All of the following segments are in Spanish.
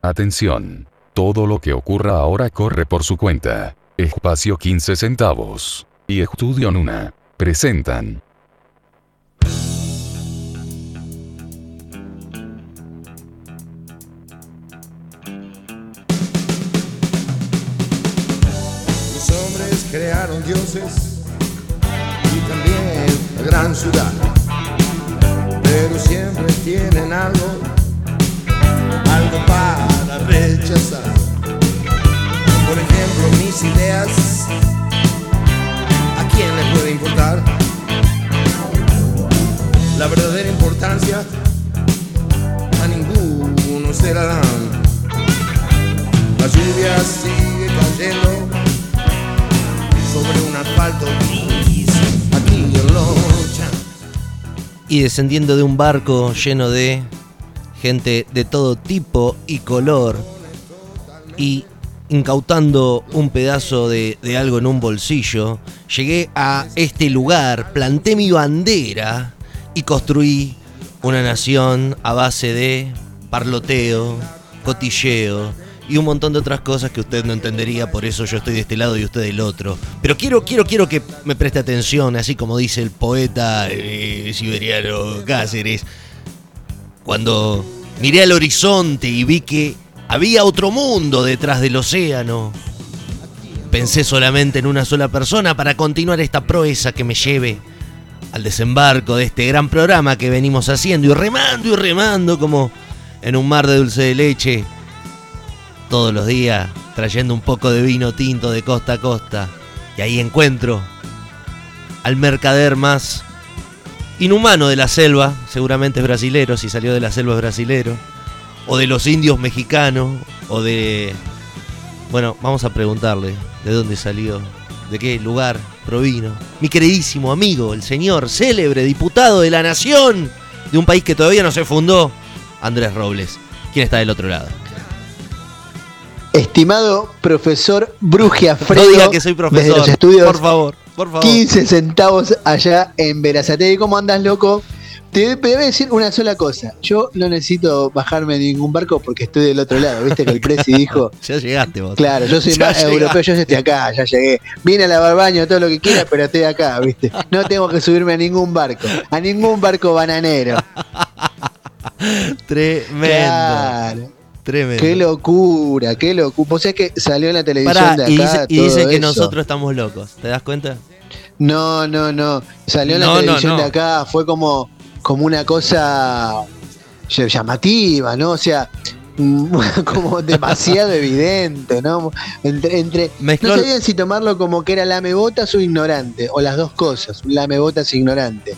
Atención. Todo lo que ocurra ahora corre por su cuenta. Espacio 15 centavos. Y Estudio Nuna. Presentan. Los hombres crearon dioses y también gran ciudad. Pero siempre tienen algo para rechazar. Por ejemplo, mis ideas, ¿a quién le puede importar? La verdadera importancia a ninguno se la dan. La lluvia sigue cayendo sobre un asfalto gris aquí en Locha. y descendiendo de un barco lleno de gente de todo tipo y color y incautando un pedazo de, de algo en un bolsillo, llegué a este lugar, planté mi bandera y construí una nación a base de parloteo, cotilleo y un montón de otras cosas que usted no entendería, por eso yo estoy de este lado y usted del otro. Pero quiero, quiero, quiero que me preste atención, así como dice el poeta eh, siberiano Cáceres. Cuando miré al horizonte y vi que había otro mundo detrás del océano, pensé solamente en una sola persona para continuar esta proeza que me lleve al desembarco de este gran programa que venimos haciendo y remando y remando como en un mar de dulce de leche todos los días trayendo un poco de vino tinto de costa a costa. Y ahí encuentro al mercader más inhumano de la selva, seguramente es brasilero, si salió de la selva es brasilero, o de los indios mexicanos, o de... Bueno, vamos a preguntarle de dónde salió, de qué lugar provino. Mi queridísimo amigo, el señor célebre diputado de la nación de un país que todavía no se fundó, Andrés Robles. ¿Quién está del otro lado? Estimado profesor Brugia No Fredo, diga que soy profesor. desde los estudios Por favor, por favor. 15 centavos allá en Verazategui. ¿Cómo andas, loco? Te, te voy a decir una sola cosa. Yo no necesito bajarme de ningún barco porque estoy del otro lado. Viste que el presi dijo, Ya llegaste vos. claro, yo soy Ya más llegaste. europeo, yo estoy acá, ya llegué. Vine a lavar baño, todo lo que quiera, pero estoy acá, viste. No tengo que subirme a ningún barco, a ningún barco bananero. Tremendo. Claro. Tremendo. Qué locura, qué locura. Vos sabés que salió en la televisión Pará, de acá. y dice, y todo dice que nosotros estamos locos. ¿Te das cuenta? No, no, no. Salió en la No, televisión no. de acá, fue como, como una cosa ll- llamativa, ¿no? O sea, mm, como demasiado evidente, ¿no? Entre, entre Mezcló- no sabían si tomarlo como que era lamebotas o ignorante, o las dos cosas, lamebotas e ignorante.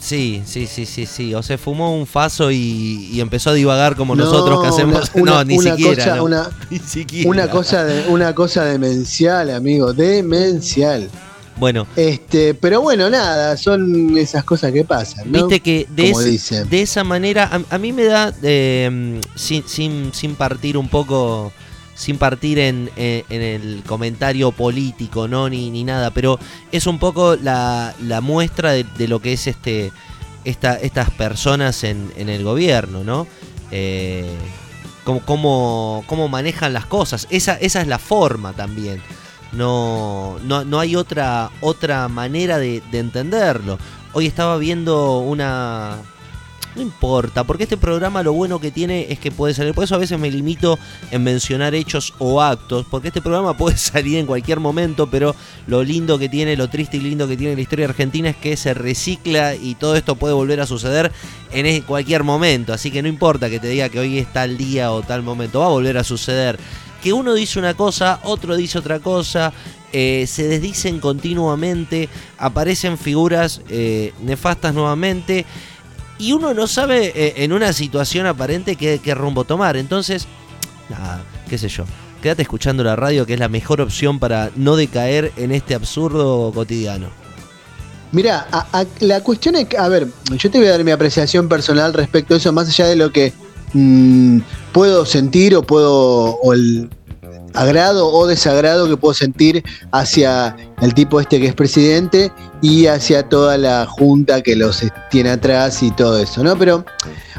Sí, sí, sí, sí, sí. O se fumó un faso y, y empezó a divagar como No, nosotros que hacemos. una- no, ni una siquiera. cosa- no. una- Ni siquiera. Una cosa, de, una cosa demencial, amigo, demencial. Bueno, Este, pero bueno, nada, son esas cosas que pasan, ¿no? viste que de, de esa manera, a, a mí me da, eh, sin, sin, sin partir un poco, sin partir en, en- el comentario político, ¿no? Ni, ni nada, pero es un poco la, muestra de, lo que es este esta, estas personas en, en el gobierno, ¿no? Eh, cómo, cómo, manejan las cosas. Esa, esa es la forma también. No, no, no hay otra, otra manera de entenderlo. Hoy estaba viendo una... No importa, porque este programa lo bueno que tiene es que puede salir. Por eso a veces me limito en mencionar hechos o actos, porque este programa puede salir en cualquier momento, pero lo lindo que tiene, lo triste y lindo que tiene la historia argentina es que se recicla y todo esto puede volver a suceder en e- cualquier momento. Así que no importa que te diga que hoy es tal día o tal momento, va a volver a suceder. Que uno dice una cosa, otro dice otra cosa, eh, se desdicen continuamente, aparecen figuras eh, nefastas nuevamente y uno no sabe eh, en una situación aparente qué, rumbo tomar. Entonces, nada, qué sé yo. Quédate escuchando la radio, que es la mejor opción para no decaer en este absurdo cotidiano. Mira, a- a- la cuestión es que, a ver, yo te voy a dar mi apreciación personal respecto a eso, más allá de lo que mm, puedo sentir o puedo, agrado o desagrado que puedo sentir hacia el tipo este que es presidente y hacia toda la junta que los tiene atrás y todo eso, ¿no? Pero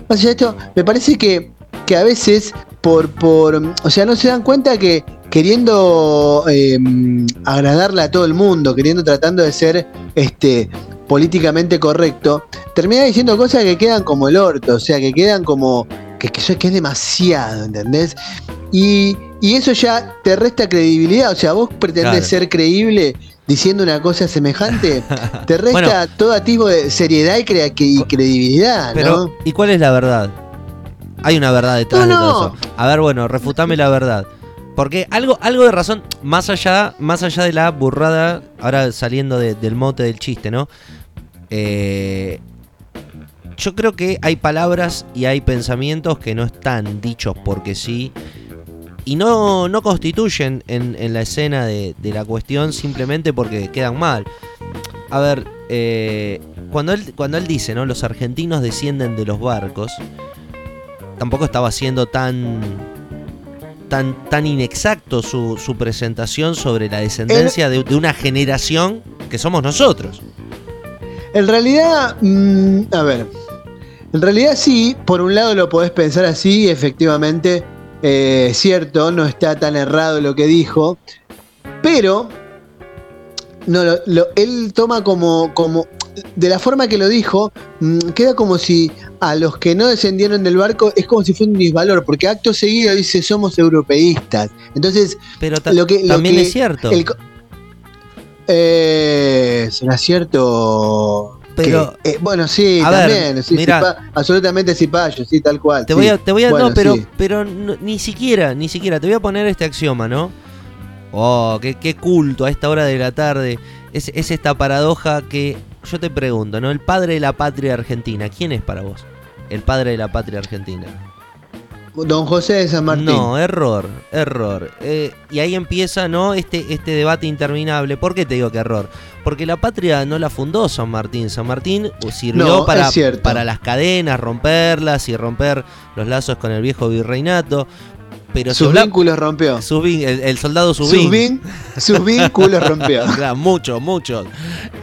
más allá de esto, me parece que, que a veces por, por, o sea, no se dan cuenta que queriendo eh, agradarle a todo el mundo, queriendo tratando de ser este políticamente correcto, termina diciendo cosas que quedan como el orto, o sea, que quedan como que, que, que es demasiado, ¿entendés? Y, y, eso ya te resta credibilidad, o sea, vos pretendés claro. ser creíble diciendo una cosa semejante, te resta bueno, todo atisbo de seriedad y, cre y credibilidad, pero, ¿no? ¿Y cuál es la verdad? Hay una verdad detrás no, de todo eso. A ver, bueno, refutame la verdad. Porque algo, algo de razón, más allá, más allá de la burrada, ahora saliendo de, del mote del chiste, ¿no? Eh, yo creo que hay palabras y hay pensamientos que no están dichos porque sí. Y no, no constituyen en, en la escena de, de, la cuestión simplemente porque quedan mal. A ver, eh, cuando, él, cuando él dice, ¿no? Los argentinos descienden de los barcos tampoco estaba siendo tan tan, tan inexacto su, su presentación sobre la descendencia de, de, una generación que somos nosotros. En realidad, mmm, a ver, en realidad sí, por un lado lo podés pensar así, efectivamente, eh, cierto, no está tan errado lo que dijo, pero no, lo, lo, él toma como, como, de la forma que lo dijo, mmm, queda como si a los que no descendieron del barco es como si fuera un disvalor, porque acto seguido dice somos europeístas. Entonces, pero lo que, lo también que es cierto. El, eh, ¿Será cierto? Pero, eh, bueno, sí, a también. Ver, sí, mirá, cipa, absolutamente cipayo, sí, tal cual. Te sí. voy a, te voy a bueno, no, pero, sí. pero no, ni siquiera, ni siquiera, te voy a poner este axioma, ¿no? Oh, qué, qué culto a esta hora de la tarde. Es, es esta paradoja que yo te pregunto, ¿no? El padre de la patria argentina, ¿quién es para vos? El padre de la patria argentina. Don José de San Martín. No, error, error. Eh, y ahí empieza, ¿no? Este, este debate interminable. ¿Por qué te digo que error? Porque la patria no la fundó San Martín. San Martín sirvió No, para, para las cadenas, romperlas y romper los lazos con el viejo virreinato. Pero si Sus habla- vínculos rompió. vin- el, el soldado Sus, vin- sus vínculos rompió. Claro, muchos, muchos.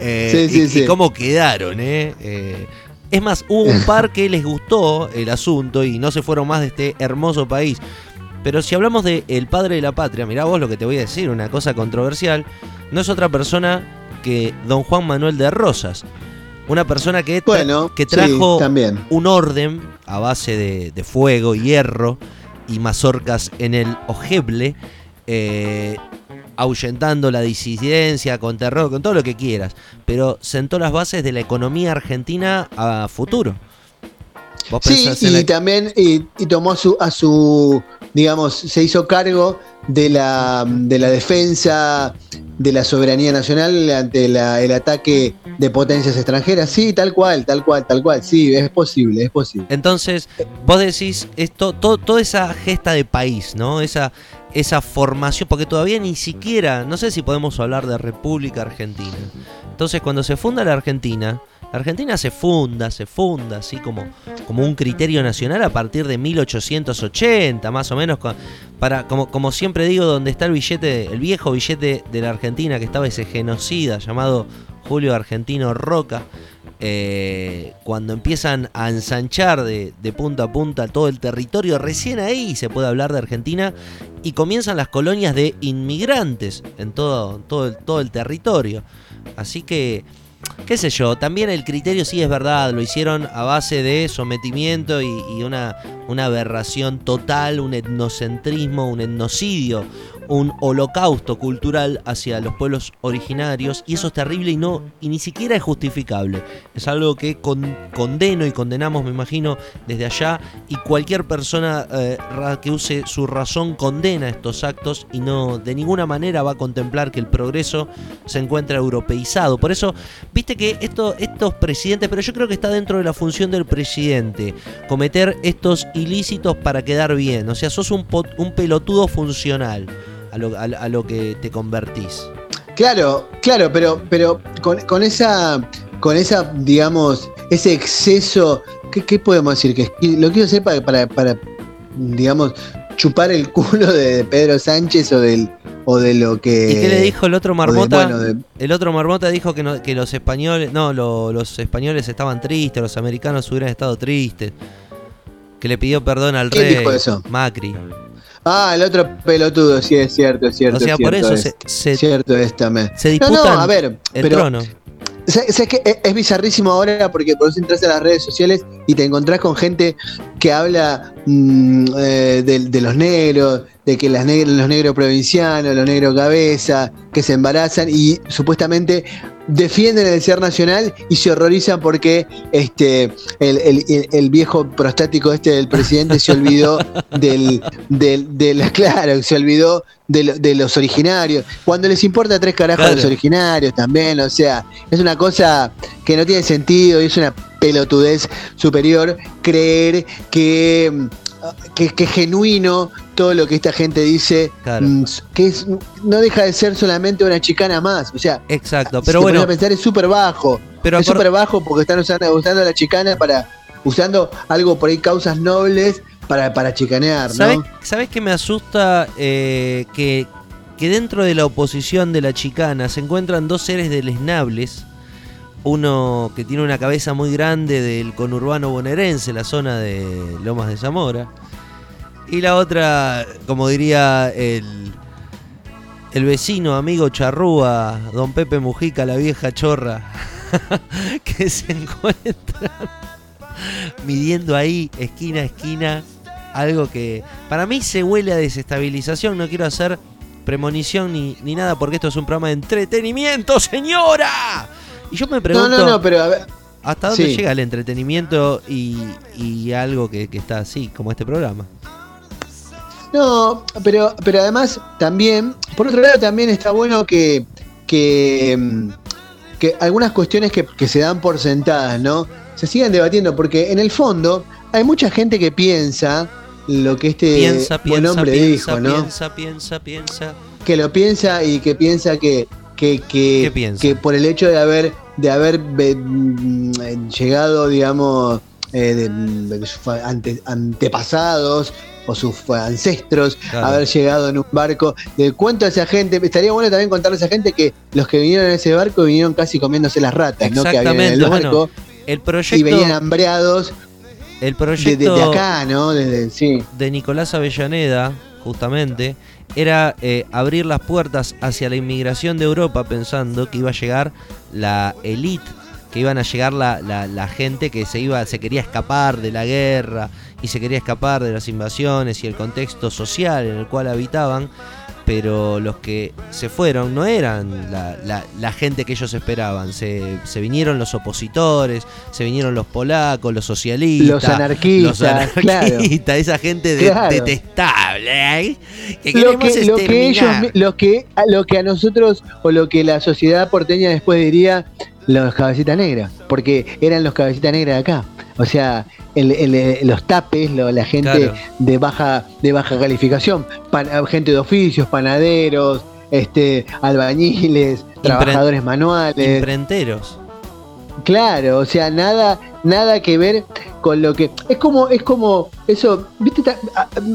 Eh, Sí, sí, y, sí. y cómo quedaron, ¿eh? Eh, Es más, hubo un par que les gustó el asunto y no se fueron más de este hermoso país. Pero si hablamos de el padre de la patria, mirá vos lo que te voy a decir, una cosa controversial, no es otra persona que don Juan Manuel de Rosas. Una persona que, tra- Bueno, que sí, trajo también. un orden a base de, de fuego, hierro y mazorcas en el ojeble, eh, ahuyentando la disidencia, con terror, con todo lo que quieras, pero sentó las bases de la economía argentina a futuro. Vos Sí, y la- también y, y tomó a su, a su, digamos, se hizo cargo de la, de la defensa de la soberanía nacional ante la- el ataque de potencias extranjeras. Sí, tal cual, tal cual, tal cual. Sí, es posible, es posible. Entonces, vos decís, esto, todo, toda esa gesta de país, ¿no? Esa, esa formación, porque todavía ni siquiera, no sé si podemos hablar de República Argentina. Entonces, cuando se funda la Argentina, la Argentina se funda, se funda, así como, como un criterio nacional a partir de 1880, más o menos, para, como, como siempre digo, donde está el billete, el viejo billete de la Argentina, que estaba ese genocida llamado Julio Argentino Roca, eh, cuando empiezan a ensanchar de, de punta a punta todo el territorio, recién ahí se puede hablar de Argentina y comienzan las colonias de inmigrantes en todo, todo, el, todo el territorio. Así que, qué sé yo, también el criterio sí es verdad, lo hicieron a base de sometimiento y, y una, una aberración total, un etnocentrismo, un etnocidio, un holocausto cultural hacia los pueblos originarios y eso es terrible y no y ni siquiera es justificable. Es algo que con- condeno y condenamos, me imagino, desde allá y cualquier persona eh, que use su razón condena estos actos y no de ninguna manera va a contemplar que el progreso se encuentra europeizado. Por eso, viste que esto, estos presidentes, pero yo creo que está dentro de la función del presidente, cometer estos ilícitos para quedar bien. O sea, sos un, un pelotudo funcional a lo, a- a lo que te convertís. Claro, claro, pero, pero con, con esa, con esa, digamos, ese exceso, ¿qué, qué podemos decir? Que lo quiero hacer para, para, para, digamos, chupar el culo de Pedro Sánchez o del o de lo que. ¿Y qué le dijo el otro de- marmota? bueno, de- El otro marmota dijo que, no- que los españoles, no, lo- los españoles estaban tristes, los americanos hubieran estado tristes. Que le pidió perdón al ¿Quién rey dijo eso? Macri. Ah, el otro pelotudo, sí, es cierto, es cierto. O sea, es por eso es, se, se, cierto es también. se No, disputan no, a ver, el pero trono. ¿Sabes sabes qué? Es, es bizarrísimo ahora porque vos entras a las redes sociales y te encontrás con gente que habla mm, eh, de, de los negros, de que las neg- los negros provincianos, los negros cabeza, que se embarazan y supuestamente defienden el ser nacional y se horrorizan porque este el, el- el- viejo prostático este del presidente se olvidó del, del, del- claro, se olvidó de, lo- de los originarios. Cuando les importa tres carajos Claro. los originarios también, o sea, es una cosa que no tiene sentido y es una pelotudez superior creer que, que, que genuino todo lo que esta gente dice, Claro. mm, que es, no deja de ser solamente una chicana más. O sea, Exacto, pero bueno, a pensar es súper bajo. pero es súper bajo porque están usando, usando la chicana para, usando algo por ahí, causas nobles para, para chicanear, ¿no? ¿sabes, ¿sabes qué me asusta? Eh, que, que dentro de la oposición de la chicana se encuentran dos seres deleznables. Uno que tiene una cabeza muy grande del conurbano bonaerense, la zona de Lomas de Zamora. Y la otra, como diría el, el vecino, amigo charrúa, don Pepe Mujica, la vieja chorra, que se encuentran midiendo ahí esquina a esquina algo que para mí se huele a desestabilización. No quiero hacer premonición ni, ni nada porque esto es un programa de entretenimiento, señora. Y yo me pregunto, no, no, pero a ver, ¿hasta dónde sí. llega el entretenimiento y, y algo que, que está así, como este programa? No, pero, pero además también, por otro lado también está bueno que, que, mm, que algunas cuestiones que, que se dan por sentadas, ¿no? Se sigan debatiendo, porque en el fondo hay mucha gente que piensa lo que este piensa, buen piensa, hombre piensa, dijo, ¿no? piensa, piensa, piensa. que lo piensa y que piensa que, que, que, ¿Qué que por el hecho de haber, de haber mm, llegado, digamos, eh, de, de sus ante- antepasados o sus ancestros, Claro. haber llegado en un barco. Le cuento a esa gente, estaría bueno también contarle a esa gente que los que vinieron en ese barco vinieron casi comiéndose las ratas, ¿no? Que había en el bueno, barco El y venían proyecto, hambreados el de, proyecto de- de acá, ¿no? Desde, sí. de Nicolás Avellaneda, justamente, era eh, abrir las puertas hacia la inmigración de Europa pensando que iba a llegar la élite, que iban a llegar la, la- la gente que se iba, se quería escapar de la guerra y se quería escapar de las invasiones y el contexto social en el cual habitaban. Pero los que se fueron no eran la, la- la gente que ellos esperaban. Se, se vinieron los opositores, se vinieron los polacos, los socialistas, Los anarquistas, los claro. anarquistas, esa gente de- Claro. detestable, ¿eh? que lo queremos que, lo que ellos exterminar. mi- lo que a- lo que a nosotros o lo que la sociedad porteña después diría los cabecitas negras porque eran los cabecitas negras de acá o sea el- el- los tapes lo- la gente Claro. de baja de baja calificación pan- gente de oficios panaderos este albañiles trabajadores manuales Imprenteros. Claro, o sea, nada, nada que ver con lo que. Es como, es como. Eso, viste,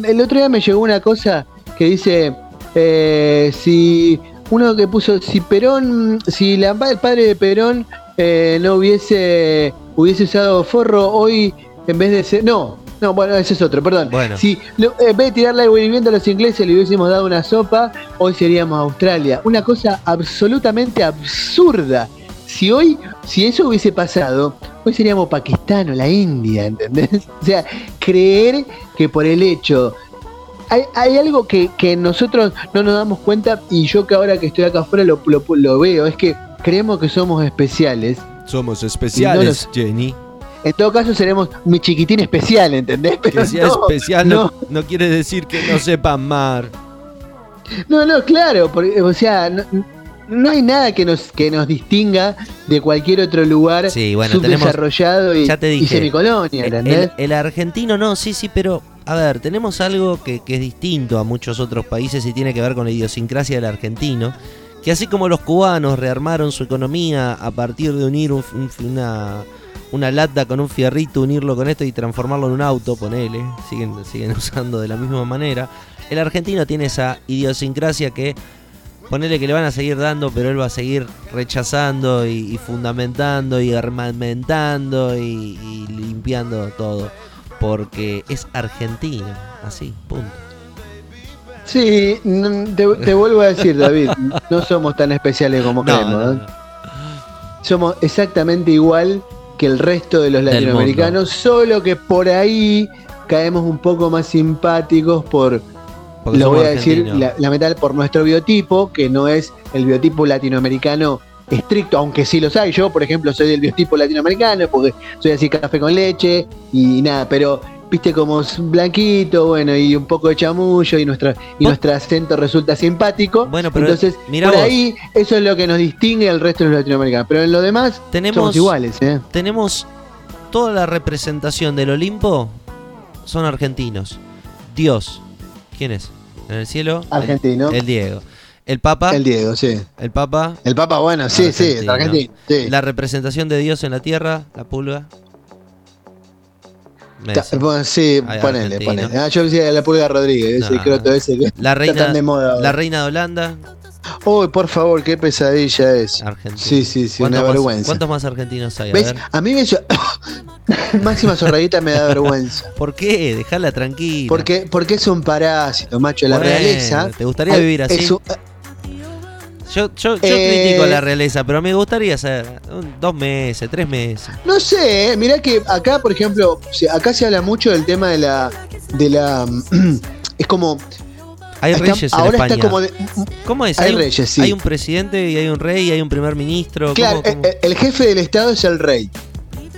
el otro día me llegó una cosa que dice. eh, si uno que puso. Si Perón. Si la, el padre de Perón eh, no hubiese. Hubiese usado forro hoy. En vez de ser. No, no, bueno, ese es otro, perdón. Bueno. Si lo- en vez de tirarle agua hirviendo a los ingleses le hubiésemos dado una sopa, hoy seríamos Australia. Una cosa absolutamente absurda. Si hoy, si eso hubiese pasado, hoy seríamos Pakistán o la India, ¿entendés? O sea, creer que por el hecho. Hay, hay algo que, que nosotros no nos damos cuenta y yo que ahora que estoy acá afuera lo, lo- lo veo, es que creemos que somos especiales. Somos especiales, Jenny. En todo caso seremos mi chiquitín especial, ¿entendés? Pero Que sea no, especial no. no, quiere decir que no sepa amar. No, no, claro, porque, o sea, no, no hay nada que nos, que nos distinga de cualquier otro lugar Sí, bueno, tenemos- subdesarrollado y, ya te y dije, semicolonia, El, ¿entendés? el- el argentino no, sí, sí, pero a ver, tenemos algo que, que es distinto a muchos otros países y tiene que ver con la idiosincrasia del argentino, que así como los cubanos rearmaron su economía a partir de unir un- un- una, una lata con un fierrito, unirlo con esto y transformarlo en un auto, ponele, siguen, siguen usando de la misma manera, el argentino tiene esa idiosincrasia que ponele que le van a seguir dando, pero él va a seguir rechazando y, y fundamentando y armamentando y, y limpiando todo. porque es argentino. Así, punto. Sí, te, te vuelvo a decir, David, no somos tan especiales como No, creemos. no, ¿eh? no. Somos exactamente igual que el resto de los latinoamericanos, solo que por ahí caemos un poco más simpáticos por, Porque lo voy a decir, la, lamentablemente por nuestro biotipo, que no es el biotipo latinoamericano estricto, aunque sí los hay. Yo, por ejemplo, soy del biotipo latinoamericano, porque soy así café con leche y nada, pero viste como es blanquito, bueno, y un poco de chamullo y nuestra y Vos- nuestro acento resulta simpático. Bueno, pero Entonces, mirá por vos. ahí eso es lo que nos distingue al resto de los latinoamericanos. Pero en lo demás Tenemos, somos iguales, ¿eh? tenemos toda la representación del Olimpo son argentinos. Dios, ¿quién es? En el cielo, Argentino. el, el Diego. El Papa, El el, Diego, sí. Papa, El Papa, bueno, sí, sí, es Argentino. argentino. Sí. la representación de Dios en la tierra, la pulga. Ta- Messi. bueno, sí, Ay, ponele, ponele. Ah, yo decía la pulga Rodríguez, ese No. croto ese que La está reina, tan de moda. la reina de Holanda, Uy, por favor, qué pesadilla es. Argentina. Sí, sí, sí, una ¿Cuántos más- vergüenza. ¿Cuántos más argentinos hay? A. A mí me... Máxima Zorradita me da vergüenza. ¿Por qué? Dejala tranquila. Porque, porque es un parásito, macho. La Bueno, realeza... ¿Te gustaría vivir así? es un- Yo, yo, yo Eh, critico la realeza, pero me gustaría hacer dos meses, tres meses. No sé, eh, mirá que acá, por ejemplo, acá se habla mucho del tema de la... De la es como... Hay está- reyes en ahora España. está como... de- ¿Cómo es? hay un- reyes, sí. Hay un presidente y hay un rey y hay un primer ministro. ¿Cómo- Claro, cómo? El, el jefe del Estado es el rey.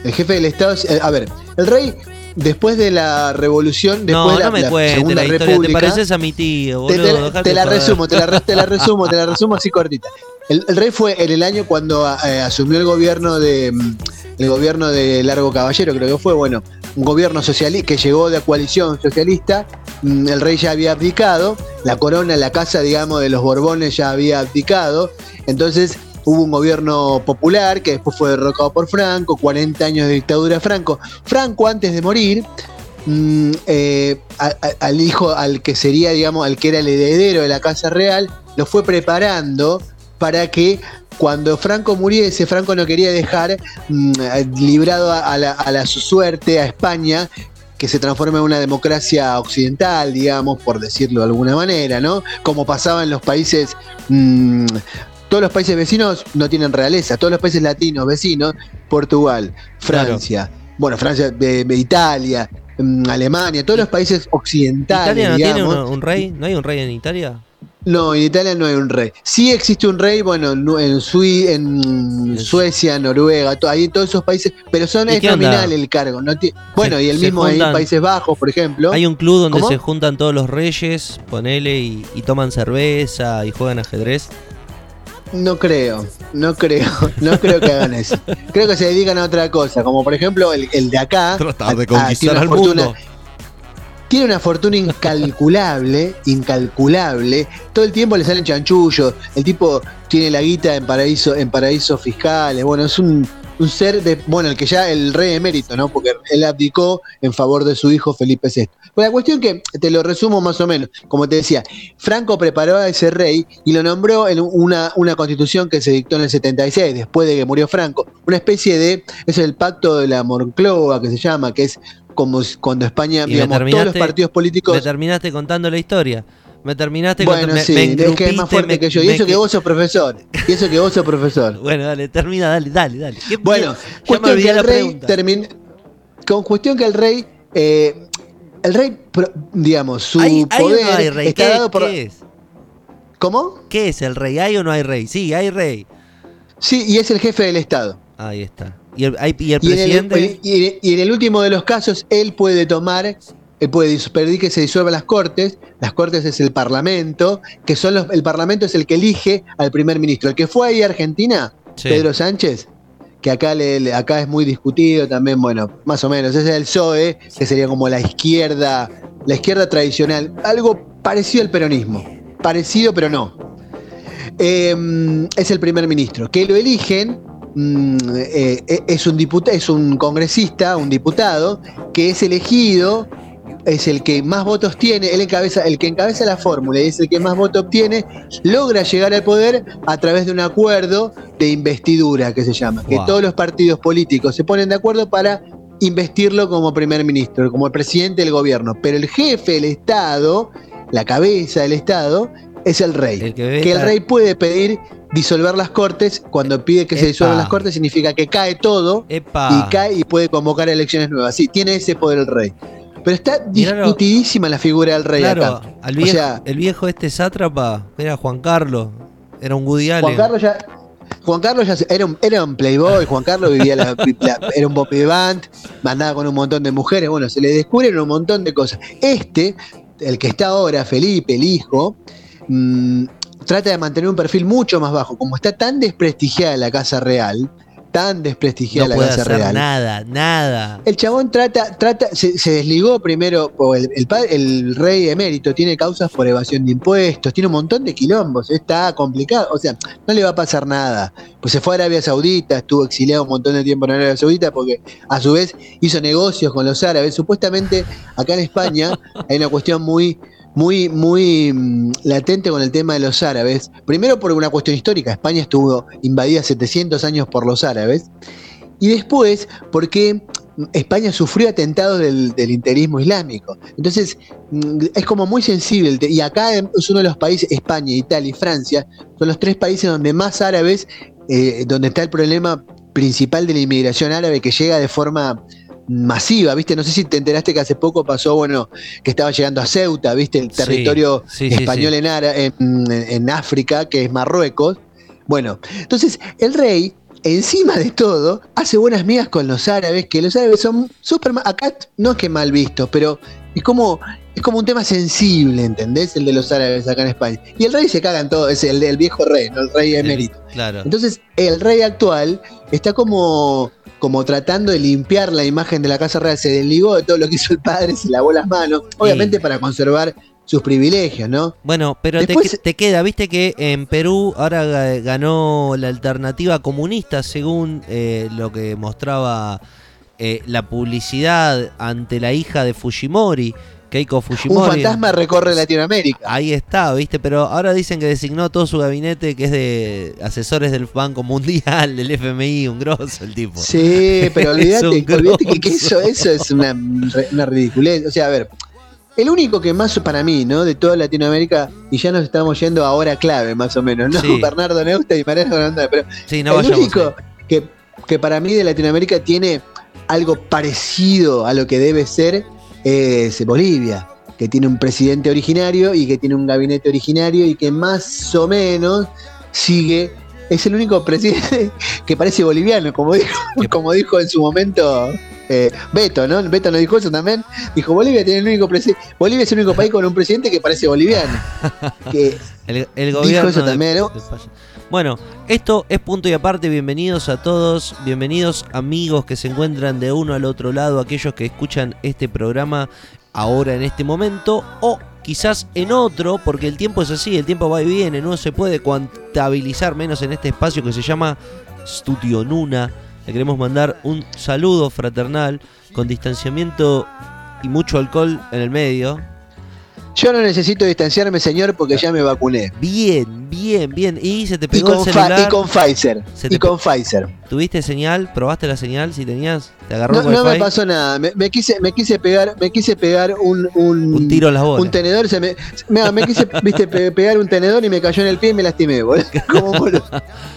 El jefe del Estado es... eh, a ver, el rey, después de la revolución, no, después de la, no me la cuentes Segunda la historia. República... Te pareces a mi tío, Te, boludo. te- dejate te la resumo, te la, re- te la resumo, te la resumo así cortita. El, el rey fue en el año cuando eh, asumió el gobierno de mm, el gobierno de Largo Caballero, creo que fue, bueno, un gobierno socialista que llegó de coalición socialista. mm, El rey ya había abdicado, la corona, la casa, digamos, de los Borbones ya había abdicado. Entonces hubo un gobierno popular que después fue derrocado por Franco, 40 años de dictadura Franco. Franco, antes de morir, mm, eh, al hijo, al que sería, digamos, al que era el heredero de la Casa Real, lo fue preparando para que cuando Franco muriese, Franco no quería dejar mm, librado a la- su suerte a España que se transforme en una democracia occidental, digamos, por decirlo de alguna manera, ¿no? Como pasaba en los países, mm, todos los países vecinos no tienen realeza, todos los países latinos vecinos, Portugal, Francia, bueno, Francia, de- de Italia, mm, Alemania, todos los países occidentales, ¿Italia no tiene un, un rey? ¿No hay un rey en Italia? no, en Italia no hay un rey. Sí existe un rey, bueno, en, Sui- en Suecia, Noruega, to- ahí en todos esos países, pero son ¿Y es nominal el cargo. No ti- bueno, Se- y el mismo ahí en Países Bajos, por ejemplo. Hay un club donde ¿Cómo? se juntan todos los reyes, ponele, y, y toman cerveza y juegan ajedrez. No creo, no creo, no creo que hagan eso. Creo que se dedican a otra cosa, como por ejemplo el, el de acá. Tratar de a- a- al fortuna- mundo. Tiene una fortuna incalculable, incalculable. Todo el tiempo le salen chanchullos. El tipo tiene la guita en paraíso, en paraísos fiscales. Bueno, es un, un ser de. Bueno, el que ya el rey emérito, ¿no? Porque él abdicó en favor de su hijo Felipe VI. Pues la cuestión que te lo resumo más o menos. Como te decía, Franco preparó a ese rey y lo nombró en una, una constitución que se dictó en el 76, después de que murió Franco. Una especie de. Es el pacto de la Moncloa, que se llama, que es como cuando España, Y digamos, todos los partidos políticos. Me terminaste contando la historia. Me terminaste Bueno, contando. me- sí, me es que es más fuerte me- que yo. Y eso que que- vos sos profesor. Y eso que vos sos profesor. Bueno, dale, termina, dale, dale, dale. ¿Qué- Bueno, cuestión que el rey termina. Con cuestión que el rey. eh, el rey, digamos, su ¿Hay, hay poder no hay está ¿Qué, dado por. qué es? ¿Cómo? ¿Qué es el rey? ¿Hay o no hay rey? Sí, hay rey. Sí, y es el jefe del Estado. Ahí está. ¿Y el, hay- y el Y en, el, presidente? y en el último de los casos, él puede tomar, él puede pedir que se disuelvan las cortes. Las cortes es el parlamento, que son los, el parlamento es el que elige al primer ministro. El que fue ahí a Argentina, Sí. Pedro Sánchez, que acá, le, acá es muy discutido también, bueno, más o menos. Ese es el PSOE, que sería como la izquierda, la izquierda tradicional. Algo parecido al peronismo. Parecido, pero no. Eh, es el primer ministro. Que lo eligen. mm, eh, eh, es un diputa- es un congresista, un diputado, que es elegido, es el que más votos tiene, él encabeza, el que encabeza la fórmula y es el que más votos obtiene, logra llegar al poder a través de un acuerdo de investidura que se llama, que todos los partidos políticos se ponen de acuerdo para investirlo como primer ministro, como el presidente del gobierno. Pero el jefe del Estado, la cabeza del Estado, es el rey. El que que, el rey puede pedir disolver las cortes. Cuando pide que se disuelvan las cortes, significa que cae todo Epa. y cae y puede convocar elecciones nuevas. Sí, tiene ese poder el rey. Pero está discutidísima la figura del rey Claro, acá. al O sea- el viejo este sátrapa era Juan Carlos. Era un Woody Allen. Juan Carlos ya. Juan Carlos ya era un, era un playboy, Juan Carlos vivía la, la- era un Bobby Band, mandaba con un montón de mujeres, bueno, se le descubren un montón de cosas. Este, el que está ahora, Felipe, el hijo, mm, trata de mantener un perfil mucho más bajo. Como está tan desprestigiada la Casa Real, tan desprestigiada no la puede Casa hacer Real. nada, nada. El chabón trata, trata, se, se desligó primero, el rey emérito tiene causas por evasión de impuestos, tiene un montón de quilombos, está complicado, o sea, no le va a pasar nada. Pues se fue a Arabia Saudita, estuvo exiliado un montón de tiempo en Arabia Saudita porque a su vez hizo negocios con los árabes. Supuestamente acá en España hay una cuestión muy, muy, muy mm, latente con el tema de los árabes. Primero por una cuestión histórica, España estuvo invadida 700 años por los árabes. Y después porque España sufrió atentados del, del interismo islámico. Entonces, mm, es como muy sensible. Y acá es uno de los países, España, Italia y Francia, son los tres países donde más árabes, eh, donde está el problema principal de la inmigración árabe que llega de forma masiva, ¿viste? No sé si te enteraste que hace poco pasó, bueno, que estaba llegando a Ceuta, ¿viste? El territorio sí, sí, español sí. En, Ara- en, en África, que es Marruecos. Bueno, entonces el rey, encima de todo, hace buenas migas con los árabes, que los árabes son súper... Acá no es que mal vistos, pero es como, es como un tema sensible, ¿entendés? El de los árabes acá en España. Y el rey se caga en todo, es el del viejo rey, no el rey emérito. Claro. Entonces, el rey actual está como, como tratando de limpiar la imagen de la Casa Real, se desligó de todo lo que hizo el padre, se lavó las manos, obviamente para conservar sus privilegios, ¿no? Bueno, pero te, Después- te queda, viste que en Perú ahora ga- ganó la alternativa comunista según eh, lo que mostraba eh, la publicidad ante la hija de Fujimori, Keiko Un fantasma recorre Latinoamérica. Ahí está, viste, pero ahora dicen que designó todo su gabinete que es de asesores del Banco Mundial, del FMI, un grosso el tipo. Sí, pero olvídate, olvídate que, que eso, eso es una, una ridiculez. O sea, a ver, el único que más para mí, ¿no? De toda Latinoamérica, y ya nos estamos yendo a hora clave, más o menos, ¿no? Sí. Bernardo Neusta y Mariano Granda, pero Sí, no el único que, que para mí de Latinoamérica tiene algo parecido a lo que debe ser es Bolivia, que tiene un presidente originario y que tiene un gabinete originario y que más o menos sigue. Es el único presidente que parece boliviano, como dijo, como dijo en su momento eh, Beto, ¿no? Beto no dijo eso también. Dijo Bolivia tiene el único presidente. Bolivia es el único país con un presidente que parece boliviano. Que El, el gobierno eso de- también, ¿no? Bueno, esto es punto y aparte. Bienvenidos a todos, bienvenidos amigos que se encuentran de uno al otro lado, aquellos que escuchan este programa ahora en este momento o quizás en otro, porque el tiempo es así, el tiempo va y viene, no se puede contabilizar menos en este espacio que se llama Studio Nuna. Le queremos mandar un saludo fraternal con distanciamiento y mucho alcohol en el medio. Yo no necesito distanciarme, señor, porque ya me vacuné. Bien, bien, bien. Y se te Y pegó el con, Fa- celular. y con Pfizer. Se Y con Pfizer. ¿Tuviste señal? ¿Probaste la señal si tenías? ¿Te agarró No, el no me pasó nada. Me, me quise, me quise pegar, me quise pegar un, un, Un tiro en las bolas. un tenedor. Se me, me, me quise viste, pe- pegar un tenedor y me cayó en el pie y me lastimé, boludo.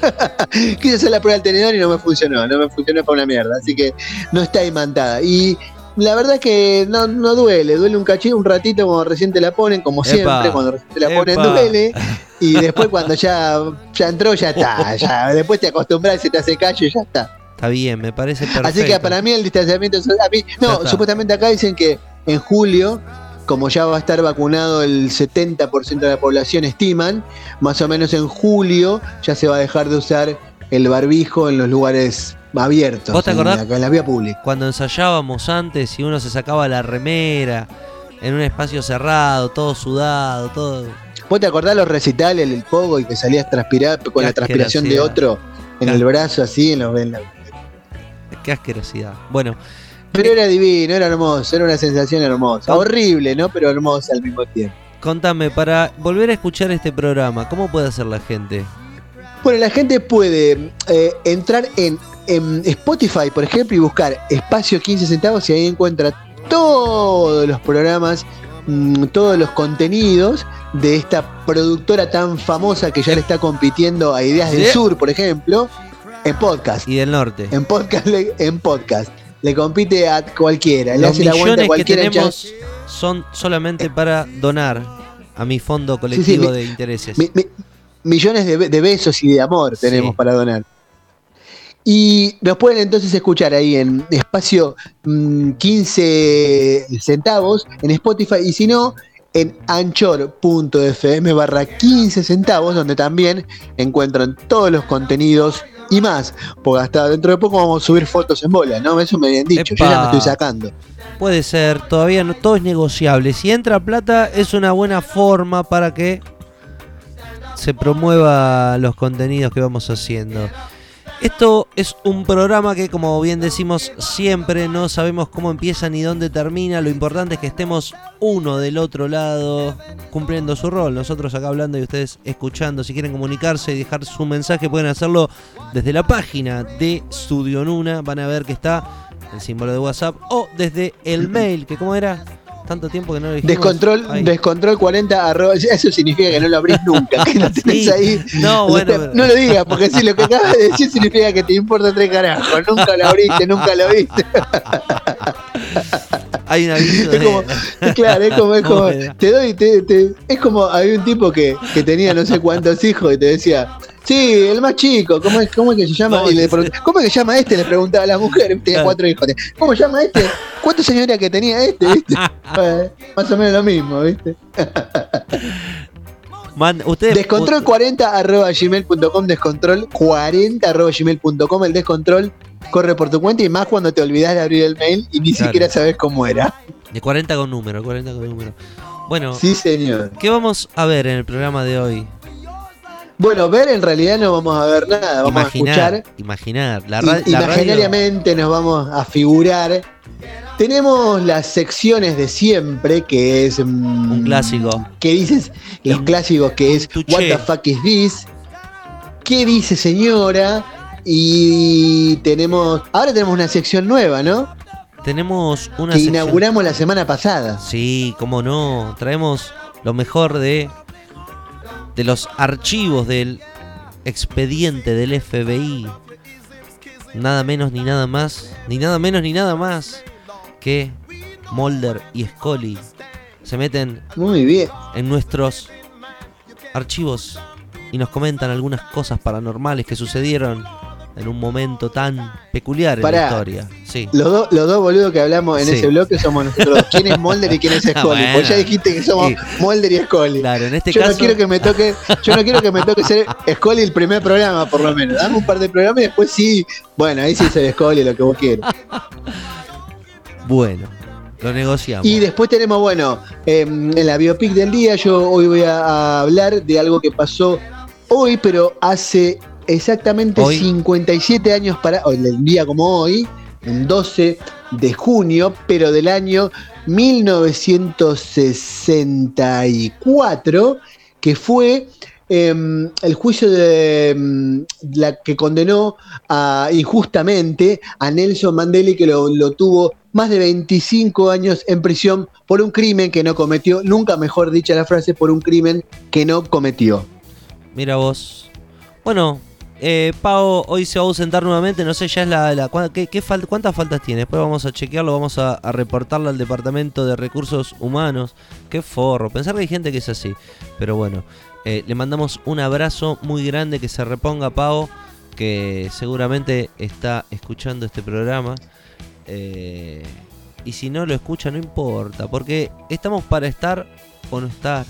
quise hacer la prueba del tenedor y no me funcionó. No me funcionó para una mierda. Así que no está imantada. Y la verdad es que no, no duele. Duele un cachito, un ratito cuando recién te la ponen, como Epa, siempre. Cuando recién te la ponen duele. Y después cuando ya, ya entró, ya está. Ya, después te acostumbras y se te hace callo y ya está. Está bien, me parece perfecto. Así que para mí el distanciamiento a mí- no, supuestamente acá dicen que en julio, como ya va a estar vacunado el 70% de la población, estiman, más o menos en julio ya se va a dejar de usar el barbijo en los lugares abiertos, ¿Vos te en, acordás? en la vía pública. Cuando ensayábamos antes y uno se sacaba la remera en un espacio cerrado, todo sudado, todo. ¿Vos te acordás los recitales, el pogo y que salías transpirar con la transpiración de otro en Qué- el brazo así, en los en la- Qué asquerosidad. Bueno, Pero era divino, era hermoso, era una sensación hermosa. Horrible, ¿no? Pero hermosa al mismo tiempo. contame, para volver a escuchar este programa, ¿cómo puede hacer la gente? Bueno, la gente puede eh, entrar en, en Spotify, por ejemplo, y buscar espacio 15 centavos y ahí encuentra todos los programas, mm, todos los contenidos de esta productora tan famosa que ya le está compitiendo a Ideas del. Sur, por ejemplo, en podcast. Y del norte. En podcast, le- en podcast. Le compite a cualquiera, le Los hace la vuelta a millones que cualquiera. en tenemos son solamente para donar a mi fondo colectivo de intereses. Mi- mi- millones de, be- de besos y de amor tenemos Sí. para donar. Y nos pueden entonces escuchar ahí en espacio mm, 15 centavos en Spotify y si no, en anchor.fm barra 15 centavos, donde también encuentran todos los contenidos y más. Porque hasta dentro de poco vamos a subir fotos en bola, ¿no? Eso me habían dicho, yo ya me estoy sacando. Puede ser, todavía no, todo es negociable. Si entra plata es una buena forma para que se promueva los contenidos que vamos haciendo. Esto es un programa que, como bien decimos siempre, no sabemos cómo empieza ni dónde termina. Lo importante es que estemos uno del otro lado cumpliendo su rol. Nosotros acá hablando y ustedes escuchando. Si quieren comunicarse y dejar su mensaje, pueden hacerlo desde la página de Studio Nuna. Van a ver que está el símbolo de WhatsApp o desde el mail, que cómo era tanto tiempo que no lo dijimos. Descontrol, Ay. descontrol 40 arroba, eso significa que no lo abrís nunca, que lo tenés Sí. ahí. No, bueno, pero- No lo digas, porque si lo que acabas de decir significa que te importa tres carajos. Nunca lo abriste, nunca lo viste. Hay un aviso Es de- como, claro, es como, es como, Bueno. te doy, te, te- es como, había un tipo que, que tenía no sé cuántos hijos y te decía, sí, el más chico, ¿cómo es, cómo es que se llama? No, le ¿Cómo es que se llama este? Le preguntaba a la mujer, tenía cuatro hijos. ¿Cómo se llama este? ¿Cuántos era que tenía este? ¿Viste? Eh, más o menos lo mismo, ¿viste? Man- ustedes Descontrol 40 arroba gmail.com, descontrol 40 arroba gmail.com, el descontrol corre por tu cuenta y más cuando te olvidas de abrir el mail y ni Claro. siquiera sabes cómo era. de 40 con número, 40 con número. Bueno, Sí, señor. ¿qué vamos a ver en el programa de hoy? Bueno, ver en realidad no vamos a ver nada, vamos imaginar, a escuchar. imaginar. La, ra- la radio, imaginariamente nos vamos a figurar. Tenemos las secciones de siempre, que es. mm, Un clásico. ¿Qué dices? Los clásicos, que es Tuché. What the fuck is this? ¿Qué dice señora? Y tenemos. Ahora tenemos una sección nueva, ¿no? tenemos una que sección- inauguramos la semana pasada. Sí, cómo no. Traemos lo mejor de de los archivos del expediente del FBI. Nada menos ni nada más, ni nada menos ni nada más que Mulder y Scully se meten Muy bien. en nuestros archivos y nos comentan algunas cosas paranormales que sucedieron en un momento tan peculiar en Pará. la historia. Sí. Los, dos los dos boludos que hablamos en Sí. ese bloque somos nosotros. ¿Quién es Molder y quién es Scully? Bueno. Ya dijiste que somos Sí. Molder y Scully. Claro, en este yo caso no quiero que me toque, yo no quiero que me toque ser Scully el primer programa, por lo menos. Dame un par de programas y después sí, bueno, ahí sí soy Scully, lo que vos quieras. bueno, lo negociamos. Y después tenemos, bueno, em, en la biopic del día, yo hoy voy a, a hablar de algo que pasó hoy, pero hace exactamente Hoy. 57 años para, el día como hoy, un 12 de junio, pero del año 1964, que fue em, el juicio de em, la que condenó a- injustamente a Nelson Mandela y que lo, lo tuvo más de 25 años en prisión por un crimen que no cometió, nunca mejor dicha la frase, por un crimen que no cometió. Mira vos. Bueno, eh, Pau hoy se va a ausentar nuevamente. No sé, ya es la. la- ¿cuá- qué, qué fal- ¿Cuántas faltas tiene? Después vamos a chequearlo, vamos a, a reportarlo al Departamento de Recursos Humanos. Qué forro. Pensar que hay gente que es así. Pero bueno, eh, le mandamos un abrazo muy grande. Que se reponga, Pau. Que seguramente está escuchando este programa. Eh, y si no lo escucha, no importa. Porque estamos para estar o no estar.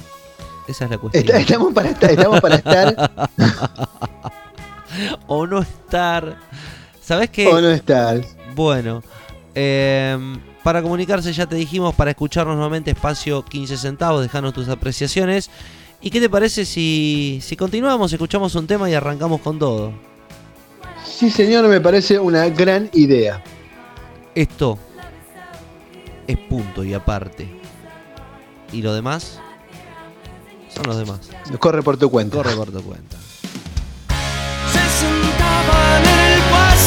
Esa es la cuestión. Está- estamos, para estar, estamos para estar o no estar. ¿Sabes qué? o no estar. Bueno, em, para comunicarse ya te dijimos, para escucharnos nuevamente espacio 15 centavos, dejanos tus apreciaciones. ¿Y qué te parece si, si continuamos, escuchamos un tema y arrancamos con todo? Sí, señor, me parece una gran idea. Esto es punto y aparte. Y lo demás son los demás. Corre por tu cuenta. Corre por tu cuenta.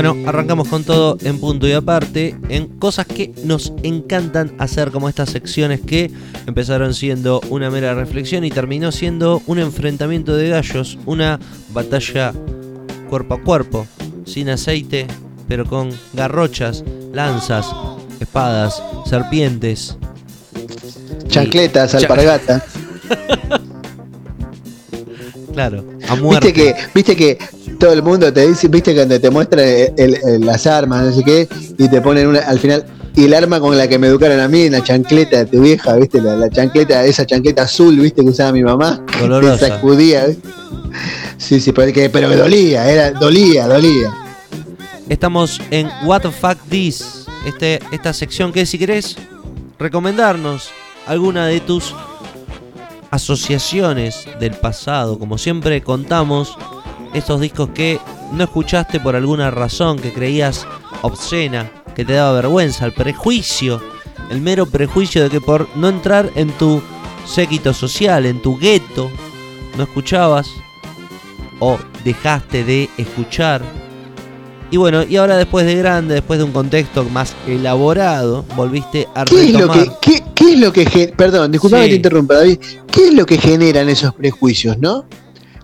Bueno, arrancamos con todo en punto y aparte, en cosas que nos encantan hacer, como estas secciones que empezaron siendo una mera reflexión y terminó siendo un enfrentamiento de gallos, una batalla cuerpo a cuerpo, sin aceite, pero con garrochas, lanzas, espadas, serpientes. Chancletas, Cha- alpargata. Claro, a muerte. Viste que, viste que todo el mundo te dice, viste cuando te muestran el- el- las armas, no sé qué, y te ponen una, al final, y el arma con la que me educaron a mí, la chancleta de tu vieja, viste, la, la chancleta, esa chancleta azul, viste, que usaba mi mamá, que sacudía, ¿viste? Sí, sí, pero que, pero que dolía, era, dolía, dolía. Estamos en What the Fuck This, este, esta sección que si querés recomendarnos alguna de tus asociaciones del pasado, como siempre contamos estos discos que no escuchaste por alguna razón, que creías obscena, que te daba vergüenza, el prejuicio, el mero prejuicio de que por no entrar en tu séquito social, en tu gueto, no escuchabas o dejaste de escuchar. Y bueno, y ahora después de grande, después de un contexto más elaborado, volviste a ¿Qué es lo retomar. que, qué, qué es lo que, perdón, disculpame Sí. que te interrumpa, David, qué es lo que generan esos prejuicios, no?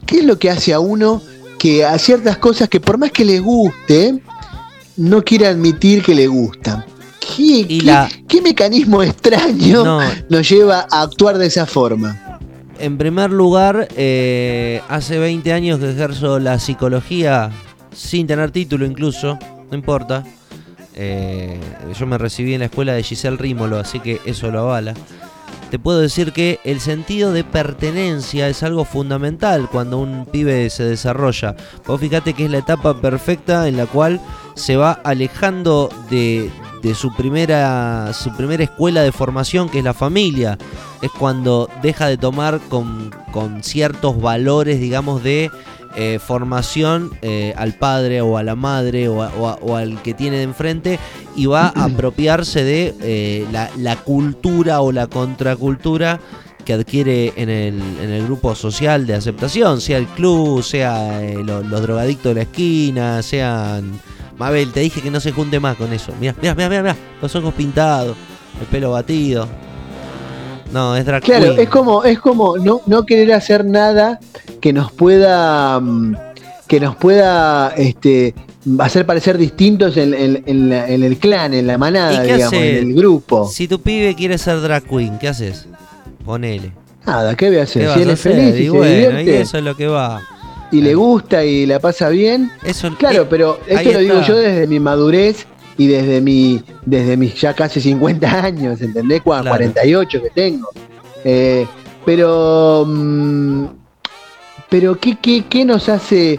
¿Qué es lo que hace a uno que a ciertas cosas que por más que le guste, no quiere admitir que le gustan? ¿Qué, la- qué mecanismo extraño No, nos lleva a actuar de esa forma? en primer lugar, eh, hace 20 años que ejerzo la psicología sin tener título incluso, no importa. Eh, yo me recibí en la escuela de Giselle Rímolo, así que eso lo avala. Te puedo decir que el sentido de pertenencia es algo fundamental cuando un pibe se desarrolla. Vos fíjate que es la etapa perfecta en la cual se va alejando de, de su, primera, su primera escuela de formación, que es la familia. Es cuando deja de tomar con, con ciertos valores, digamos, de eh, formación eh, al padre o a la madre o, a- o a- o al que tiene de enfrente y va a apropiarse de eh, la, la cultura o la contracultura que adquiere en el, en el grupo social de aceptación, sea el club, sea eh, lo- los drogadictos de la esquina, sean... Mabel, te dije que no se junte más con eso. Mira, mira, mira, mira, los ojos pintados, el pelo batido. No, es drag Claro, queen. es como, es como no, no querer hacer nada que nos pueda mm, que nos pueda este hacer parecer distintos en, en- en la- en el clan, en la manada, ¿Y qué digamos, hace? en el grupo. Si tu pibe quiere ser drag queen, ¿qué haces? Ponele. Nada, ¿qué voy a hacer? ¿Qué Si él es feliz y, se y divierte eso es lo que va. y le gusta y la pasa bien, Eso, Claro, pero esto lo digo yo desde mi madurez y desde mi desde mis ya casi 50 años, ¿entendés? Claro. 48 que tengo. Eh, pero mm, pero ¿qué, qué, qué nos hace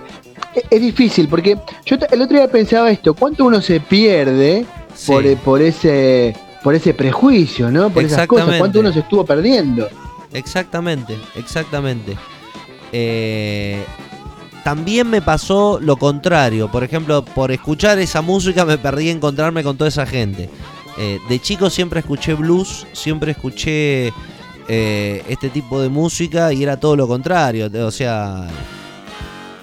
es- es difícil porque yo el otro día pensaba esto, ¿cuánto uno se pierde Sí. por, eh, por ese por ese prejuicio, ¿no? Por esas cosas. ¿cuánto uno se estuvo perdiendo? Exactamente, exactamente. Eh, también me pasó lo contrario. Por ejemplo, por escuchar esa música me perdí encontrarme con toda esa gente. Eh, de chico siempre escuché blues, siempre escuché eh, este tipo de música y era todo lo contrario. O sea,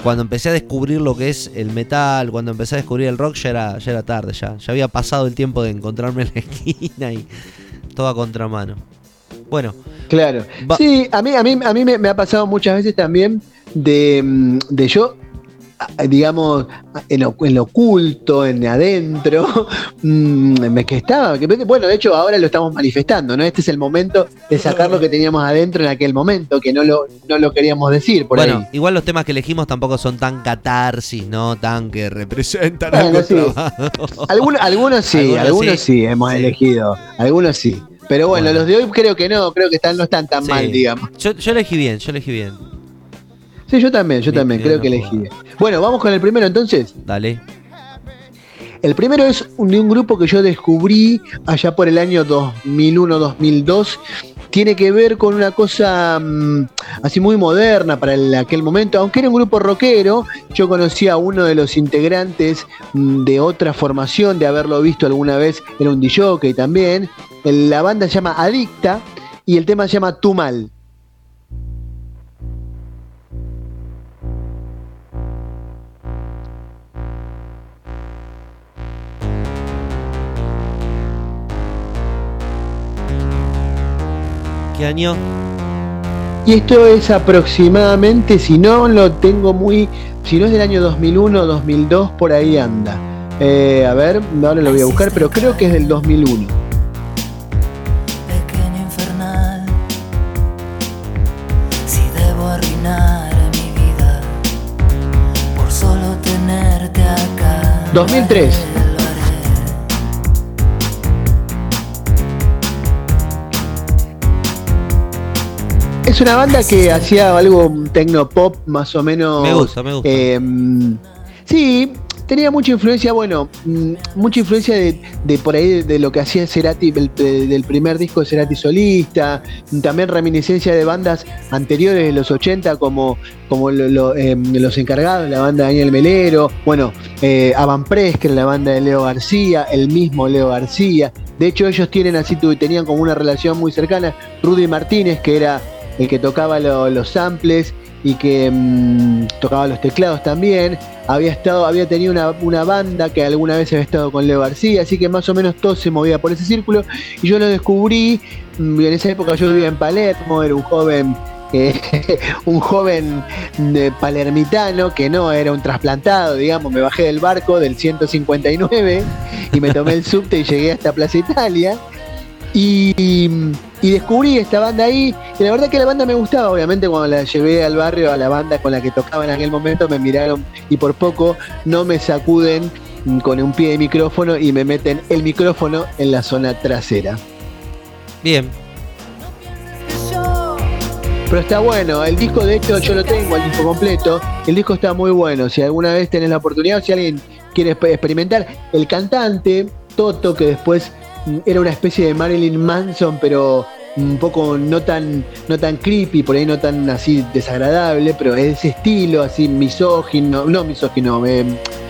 cuando empecé a descubrir lo que es el metal, cuando empecé a descubrir el rock, ya era, ya era tarde, ya, ya había pasado el tiempo de encontrarme en la esquina y todo a contramano. Bueno, Claro. Sí, a mí, a mí, a mí me, me ha pasado muchas veces también de, mm, de yo, digamos, en lo, en lo oculto, en adentro, mm, me que estaba, que, bueno, de hecho ahora lo estamos manifestando, ¿no? Este es el momento de sacar lo que teníamos adentro en aquel momento, que no lo, no lo queríamos decir por bueno, ahí. igual los temas que elegimos tampoco son tan catarsis, ¿no? Tan que representan Bueno, algo sí. Algunos, algunos sí, Algunos algunos, sí. sí. hemos Sí. elegido, algunos sí. Pero bueno, Bueno. los de hoy creo que no, creo que están, no están tan mal, digamos. Yo, yo elegí bien, yo elegí bien. Sí, yo también, yo también, creo que elegí. bien. Bueno, vamos con el primero entonces. Dale. El primero es un, de un grupo que yo descubrí allá por el año 2001-2002. Tiene que ver con una cosa mm, así muy moderna para el- aquel momento. Aunque era un grupo rockero, yo conocí a uno de los integrantes mm, de otra formación, de haberlo visto alguna vez, era un DJ también. El- La banda se llama Adicta y el tema se llama Tu Mal. año? Y esto es aproximadamente, si no lo tengo muy, si no es del año 2001, 2002, por ahí anda. Eh, a ver, ahora lo voy a buscar, pero creo que es del 2001. ...2003 Es una banda que hacía algo techno pop más o menos. Me gusta, me gusta. eh, sí, tenía mucha influencia, bueno, mm, mucha influencia de, de por ahí de, de lo que hacía Cerati, del, de- del primer disco de Cerati solista, también reminiscencia de bandas anteriores de los 80 como, como lo- lo, eh, Los Encargados, la banda de Daniel Melero, bueno, eh, Avan Press, que era la banda de Leo García, el mismo Leo García. De hecho, ellos tienen así, tenían como una relación muy cercana. Rudy Martínez, que era el que tocaba lo- los samples y que mm, tocaba los teclados también. Había estado, había tenido una, una banda que alguna vez había estado con Leo García, así que más o menos todo se movía por ese círculo. Y yo lo descubrí, mm, en esa época yo vivía en Palermo, era un joven, eh, un joven de palermitano que no era un trasplantado, digamos, me bajé del barco del 159 y me tomé el subte y llegué hasta Plaza Italia. Y, y descubrí esta banda ahí, y la verdad que la banda me gustaba, obviamente cuando la llevé al barrio, a la banda con la que tocaba en aquel momento, me miraron y por poco no me sacuden con un pie de micrófono y me meten el micrófono en la zona trasera. Bien. Pero está bueno, el disco de hecho yo lo tengo, el disco completo, el disco está muy bueno, si alguna vez tenés la oportunidad, si alguien quiere exper- experimentar, el cantante, Toto, que después era una especie de Marilyn Manson, pero un poco no tan, no tan creepy, por ahí no tan así desagradable, pero es ese estilo, así misógino, no misógino, eh,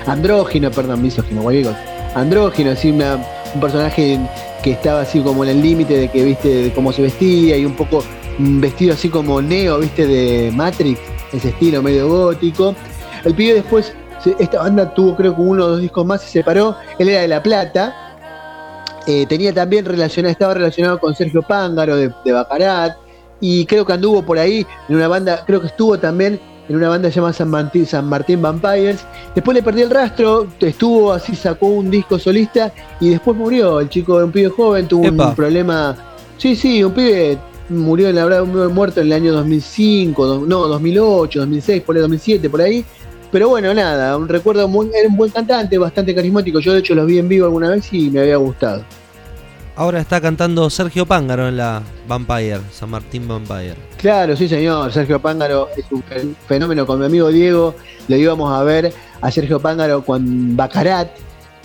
andrógino, perdón, misógino, cualquier. Andrógino, así una- un personaje que estaba así como en el límite de que viste de cómo se vestía y un poco vestido así como Neo, viste, de Matrix, ese estilo medio gótico. El pibe después, esta banda tuvo creo que uno o dos discos más y se separó. Él era de La Plata. Eh, tenía también relacionado, estaba relacionado con Sergio Pángaro de, de Bacarat. Y creo que anduvo por ahí en una banda, creo que estuvo también en una banda llamada San Martín, San Martín Vampires. Después le perdí el rastro, estuvo así, sacó un disco solista y después murió. El chico un pibe joven, tuvo Epa. un problema. Sí, sí, un pibe murió en la verdad, muerto en el año 2005, do- no, 2008, 2006, por ahí 2007, por ahí. Pero bueno, nada, un recuerdo muy, era un buen cantante, bastante carismático. Yo de hecho los vi en vivo alguna vez y me había gustado. Ahora está cantando Sergio Pángaro en la Vampire, San Martín Vampire. Claro, sí señor, Sergio Pángaro es un fen- fenómeno con mi amigo Diego, lo íbamos a ver a Sergio Pángaro con Bacarat,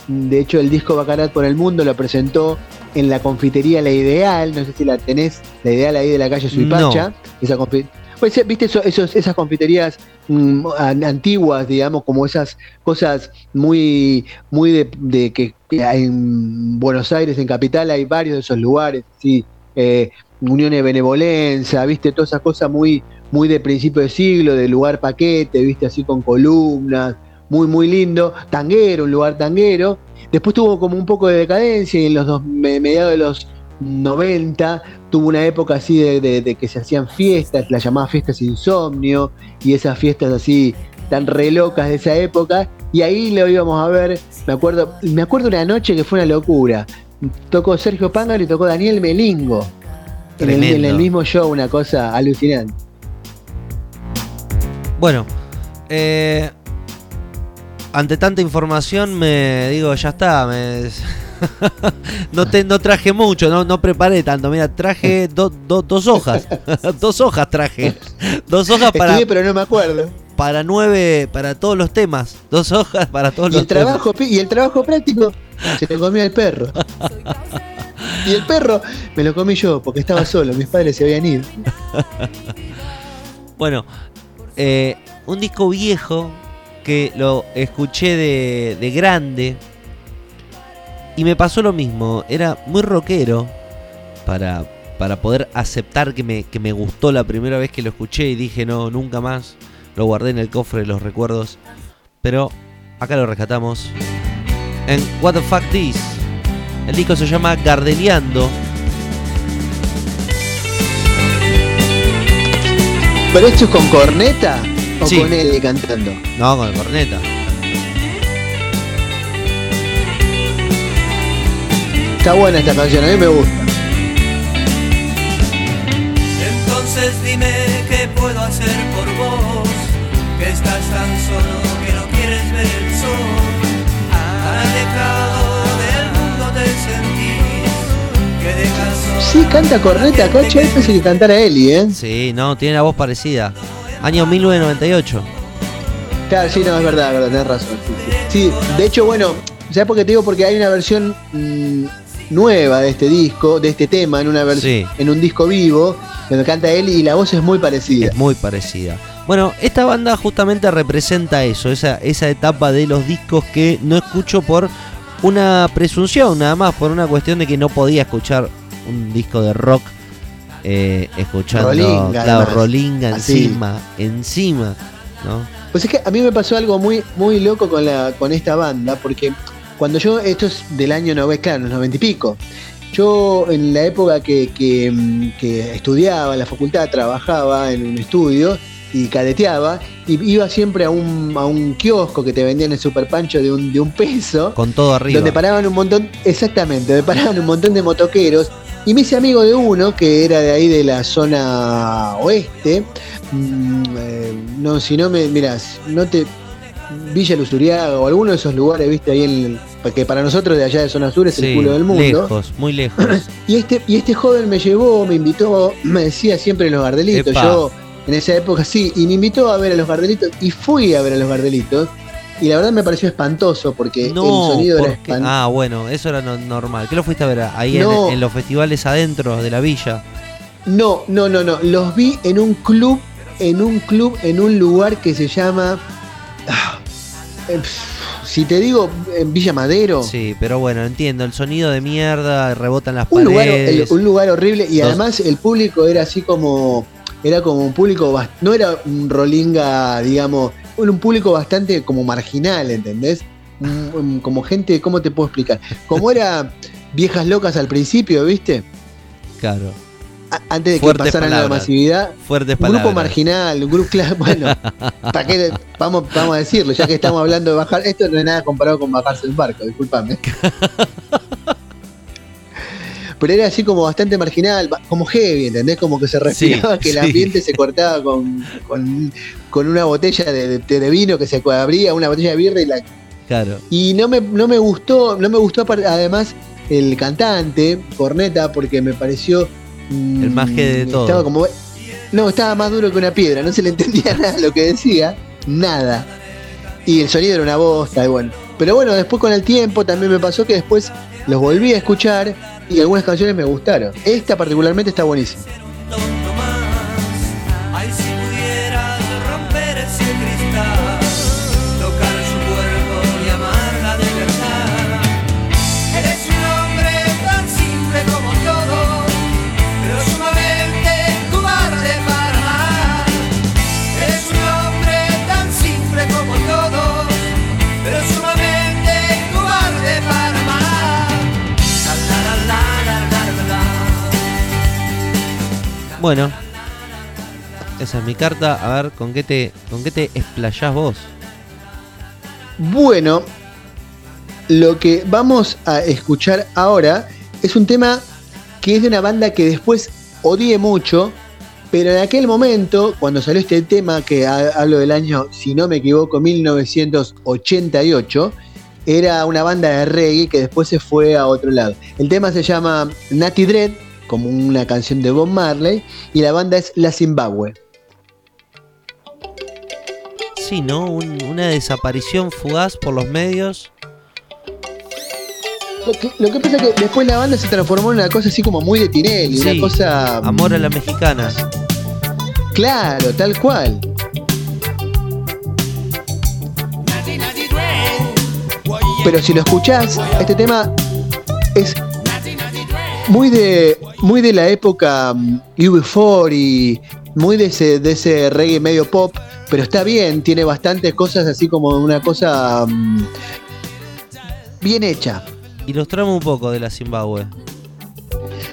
de hecho el disco Bacarat por el Mundo lo presentó en la confitería La Ideal, no sé si la tenés, La Ideal ahí de la calle Suipacha, esa confi- pues, viste eso- esos- esas confiterías mm, an- antiguas, digamos, como esas cosas muy, muy de, que en Buenos Aires, en Capital, hay varios de esos lugares, sí, eh, uniones de benevolencia, viste, todas esas cosas muy, muy de principio de siglo, de lugar paquete, viste, así con columnas, muy, muy lindo, tanguero, un lugar tanguero. Después tuvo como un poco de decadencia y en los dos, me- mediados de los 90 tuvo una época así de, de- de que se hacían fiestas, las llamadas fiestas insomnio, y esas fiestas así tan re locas de esa época, y ahí lo íbamos a ver, me acuerdo, me acuerdo una noche que fue una locura. Tocó Sergio Pángaro y tocó Daniel Melingo. En el, en Tremendo. el mismo show, una cosa alucinante. Bueno, eh, ante tanta información me digo, ya está, me- no, te, no traje mucho, no, no preparé tanto, mira, traje do- do- dos hojas, dos hojas traje, dos hojas para, Estudié, pero no me acuerdo. para nueve, para todos los temas, dos hojas para todos los el trabajo, pi- y el trabajo práctico se lo comió el perro. Y el perro me lo comí yo porque estaba solo, mis padres se habían ido. temas. Bueno, eh, un disco viejo que lo escuché de, de grande y me pasó lo mismo, era muy rockero para, para poder aceptar que me, que me gustó la primera vez que lo escuché y dije no, nunca más, lo guardé en el cofre de los recuerdos, pero acá lo rescatamos en What the Fuck This. El disco se llama Gardeliando. ¿Pero esto es con corneta o Sí. con él cantando? No, con el corneta. Está buena esta canción, a mí me gusta. Entonces dime qué puedo hacer por vos, que estás tan solo que no quieres ver el sol. Alejado del mundo te sentís, que dejas Sí, canta corneta acá, che, pensé que cantara Eli, ¿eh? Sí, no, tiene la voz parecida. Año 1998. Claro, sí, no, es verdad, es verdad, tenés razón. Sí, sí. Sí, de hecho, bueno, ¿sabes por qué te digo? Porque hay una versión mm, nueva de este disco, de este tema, en una versión, Sí. en un disco vivo, donde canta él y la voz es muy parecida. Es muy parecida. Bueno, esta banda justamente representa eso, esa, esa etapa de los discos que no escucho por una presunción, nada más, por una cuestión de que no podía escuchar un disco de rock eh, escuchando Rolinga, claro. Rolinga Así. encima, encima, ¿no? Pues es que a mí me pasó algo muy, muy loco con, la, con esta banda, porque cuando yo, esto es del año 90, claro, los 90 y pico, yo en la época que, que, mm, que estudiaba en la facultad, trabajaba en un estudio y cadeteaba, y iba siempre a un, a un kiosco que te vendían el super pancho de un, de un peso, Con todo arriba. donde paraban un montón, exactamente, donde paraban un montón de motoqueros. Y me hice amigo de uno que era de ahí de la zona oeste. Mm, eh, no, si no me, mirás, no te. Villa Luzuriaga o alguno de esos lugares, viste, ahí en el, que para nosotros de allá de zona sur es Sí, el culo del mundo. lejos, muy lejos. Y este, y este joven me llevó, me invitó, me decía siempre los Gardelitos. Epa. Yo en esa época sí, y me invitó a ver a los Gardelitos y fui a ver a los Gardelitos. Y la verdad me pareció espantoso porque No, el sonido era espantoso. Ah, bueno, eso era no- normal. ¿Qué lo fuiste a ver ahí en, los festivales adentro de la villa? No, no, no, no. Los vi en un club, en un club, en un lugar que se llama. ah, eh, si te digo en Villa Madero, Sí, pero bueno, entiendo. El sonido de mierda, rebotan las un lugar, paredes. el- un lugar horrible y Dos- además el público era así como era como un público no era un rolinga digamos un público bastante como marginal ¿entendés? Como gente cómo te puedo explicar como era viejas locas al principio viste Claro. Antes de que pasaran a la palabras. masividad Fuertes un palabras. grupo marginal un grupo claro, bueno ¿para qué? vamos vamos a decirlo ya que estamos hablando de bajar esto no es nada comparado con bajarse el barco discúlpame pero era así como bastante marginal, como heavy, ¿entendés? Como que se respiraba Sí, que el sí. ambiente se cortaba con, con, con una botella de, de- de vino que se abría, una botella de birra y la... Claro. Y no me, no me gustó, no me gustó además el cantante, Corneta, porque me pareció... mm, El más que de todo. Estaba como... No, estaba más duro que una piedra, no se le entendía nada lo que decía, nada. Y el sonido era una bosta, y bueno. Pero bueno, después con el tiempo también me pasó que después los volví a escuchar y algunas canciones me gustaron. Esta particularmente está buenísima. Bueno. Esa es mi carta. A ver, ¿con qué te, con qué te explayás vos? Bueno, lo que vamos a escuchar ahora es un tema que es de una banda que después odié mucho, pero en aquel momento, cuando salió este tema, que ha- hablo del año, si no me equivoco, 1988, era una banda de reggae que después se fue a otro lado. El tema se llama Natty Dread, como una canción de Bob Marley, y la banda es La Zimbabue. Sí, ¿no? Un- una desaparición fugaz por los medios. Lo que, lo que pasa es que después la banda se transformó en una cosa así como muy de Tinelli, Sí, una cosa... Amor a la mexicana. Claro, tal cual. Pero si lo escuchás, este tema es muy de muy de la época mm, UB40, muy de ese, de ese reggae medio pop, pero está bien, tiene bastantes cosas así como una cosa mm, bien hecha. Ilustrame un poco de la Zimbabue.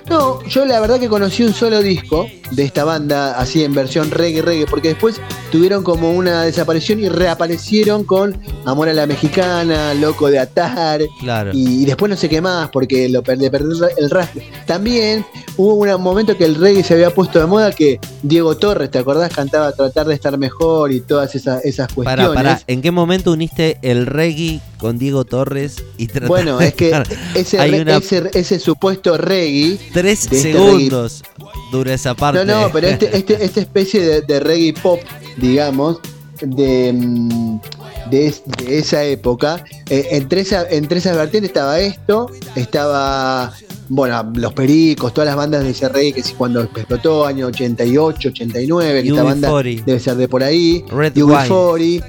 No, yo la verdad que conocí un solo disco de esta banda, así en versión reggae, reggae, porque después tuvieron como una desaparición y reaparecieron con Amor a la Mexicana, Loco de Atar, Claro. y, y después no sé qué más, porque lo per- le perdió el rastro. También hubo un momento que el reggae se había puesto de moda, que Diego Torres, ¿te acordás? Cantaba Tratar de estar mejor y todas esas, esas cuestiones. Pará, pará. ¿En qué momento uniste el reggae con Diego Torres y trataste Bueno, es que ese, Hay re- una- ese, ese supuesto reggae Tres este segundos dura esa parte. No, no, pero este, este, esta especie de, de reggae pop, digamos, de, mm, de, es- de esa época, eh, entre, esa, entre esas vertientes estaba esto, estaba, bueno, Los Pericos, todas las bandas de ese reggae que cuando explotó, año 88, 89, que esta banda UB40. debe ser de por ahí, Red UB40.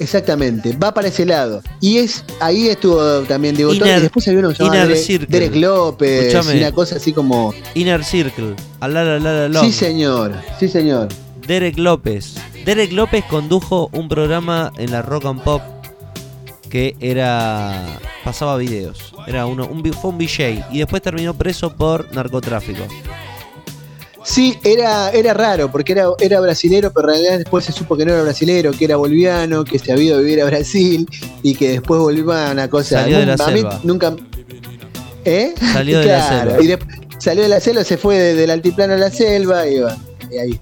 Exactamente, va para ese lado. Y es ahí estuvo también Diego Torres, y después había uno Inner Derek, Circle. Derek López, Escuchame. una cosa así como... Inner Circle. Alalalalalom. Sí, señor, sí, señor. Derek López. Derek López condujo un programa en la Rock and Pop que era. pasaba videos. Era uno, un, fue un VJ y después terminó preso por narcotráfico. Sí, era, era raro, porque era, era brasilero, pero en realidad después se supo que no era brasilero, que era boliviano, que se había ido a vivir a Brasil y que después volvió a una cosa. Salió de la a mí selva. nunca. ¿Eh? Salió de la selva. Y de- salió de la selva, se fue de- del altiplano a la selva y, bueno, y ahí.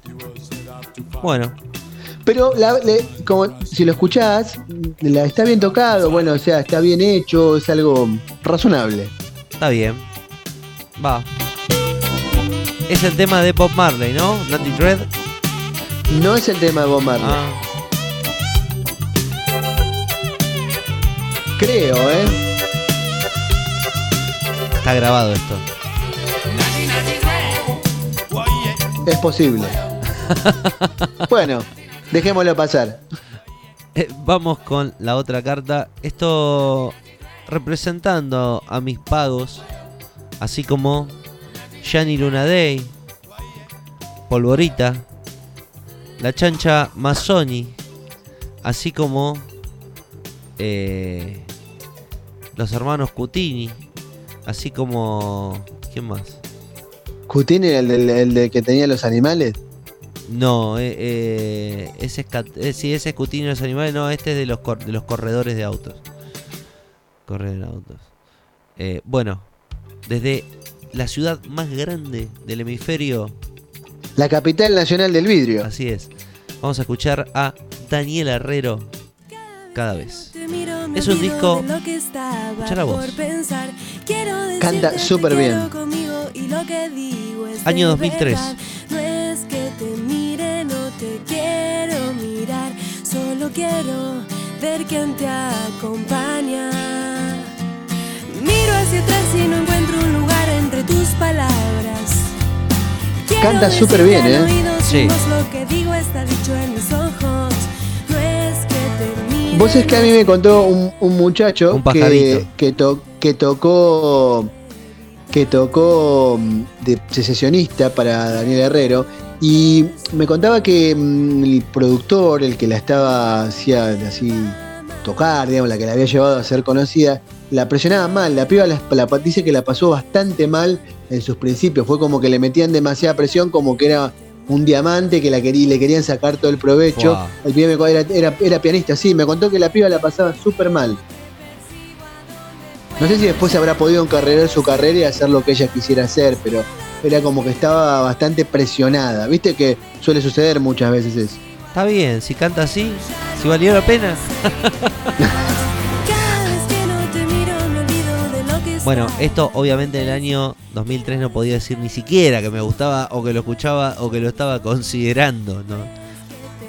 Bueno, Pero la- le- como si lo escuchás, la, está bien tocado, bueno, o sea, está bien hecho, es algo razonable. está bien. Va. Es el tema de Bob Marley, ¿no? Natty Dread. No es el tema de Bob Marley, Ah, creo, ¿eh? está grabado esto. Es posible. bueno, dejémoslo pasar. Eh, vamos con la otra carta. Esto representando a mis pagos, así como Gianni Luna Day, Polvorita, la chancha Mazzoni, así como eh, los hermanos Cutini, así como. ¿Quién más? Cutini, el del, el del que tenía los animales. No, eh, eh, ese eh, sí, ese es Cutini de los animales. No, este es de los, cor- de los corredores de autos. Corredores de autos. Eh, bueno, desde la ciudad más grande del hemisferio, La capital nacional del vidrio. así es. Vamos a escuchar a Daniel Herrero cada vez. Es un disco. Escucha la voz. Canta súper bien. Año 2003. No es que te mire, no te quiero mirar. Solo quiero ver quién te acompaña. Miro hacia atrás y no encuentro un lugar entre tus palabras. Quiero Canta súper bien, ¿eh? oído Sí. lo que digo está dicho en mis ojos. No es que te mire. Vos es que a mí me contó un, un muchacho Un que, pajarito. que, to- que tocó que tocó mm, de secesionista para Daniel Herrero y me contaba que mm, el productor, el que la estaba hacía así tocar, digamos, la que la había llevado a ser conocida, la presionaba mal, la piba la, la- dice que la pasó bastante mal en sus principios, fue como que le metían demasiada presión, como que era un diamante que la le querían sacar todo el provecho. El pibe me era, era pianista, sí, me contó que la piba la pasaba súper mal. No sé si después habrá podido encarrerar su carrera y hacer lo que ella quisiera hacer, pero era como que estaba bastante presionada. Viste que suele suceder muchas veces eso. Está bien, si canta así, si valió la pena. Bueno, esto obviamente en el año 2003 no podía decir ni siquiera que me gustaba o que lo escuchaba o que lo estaba considerando, ¿no?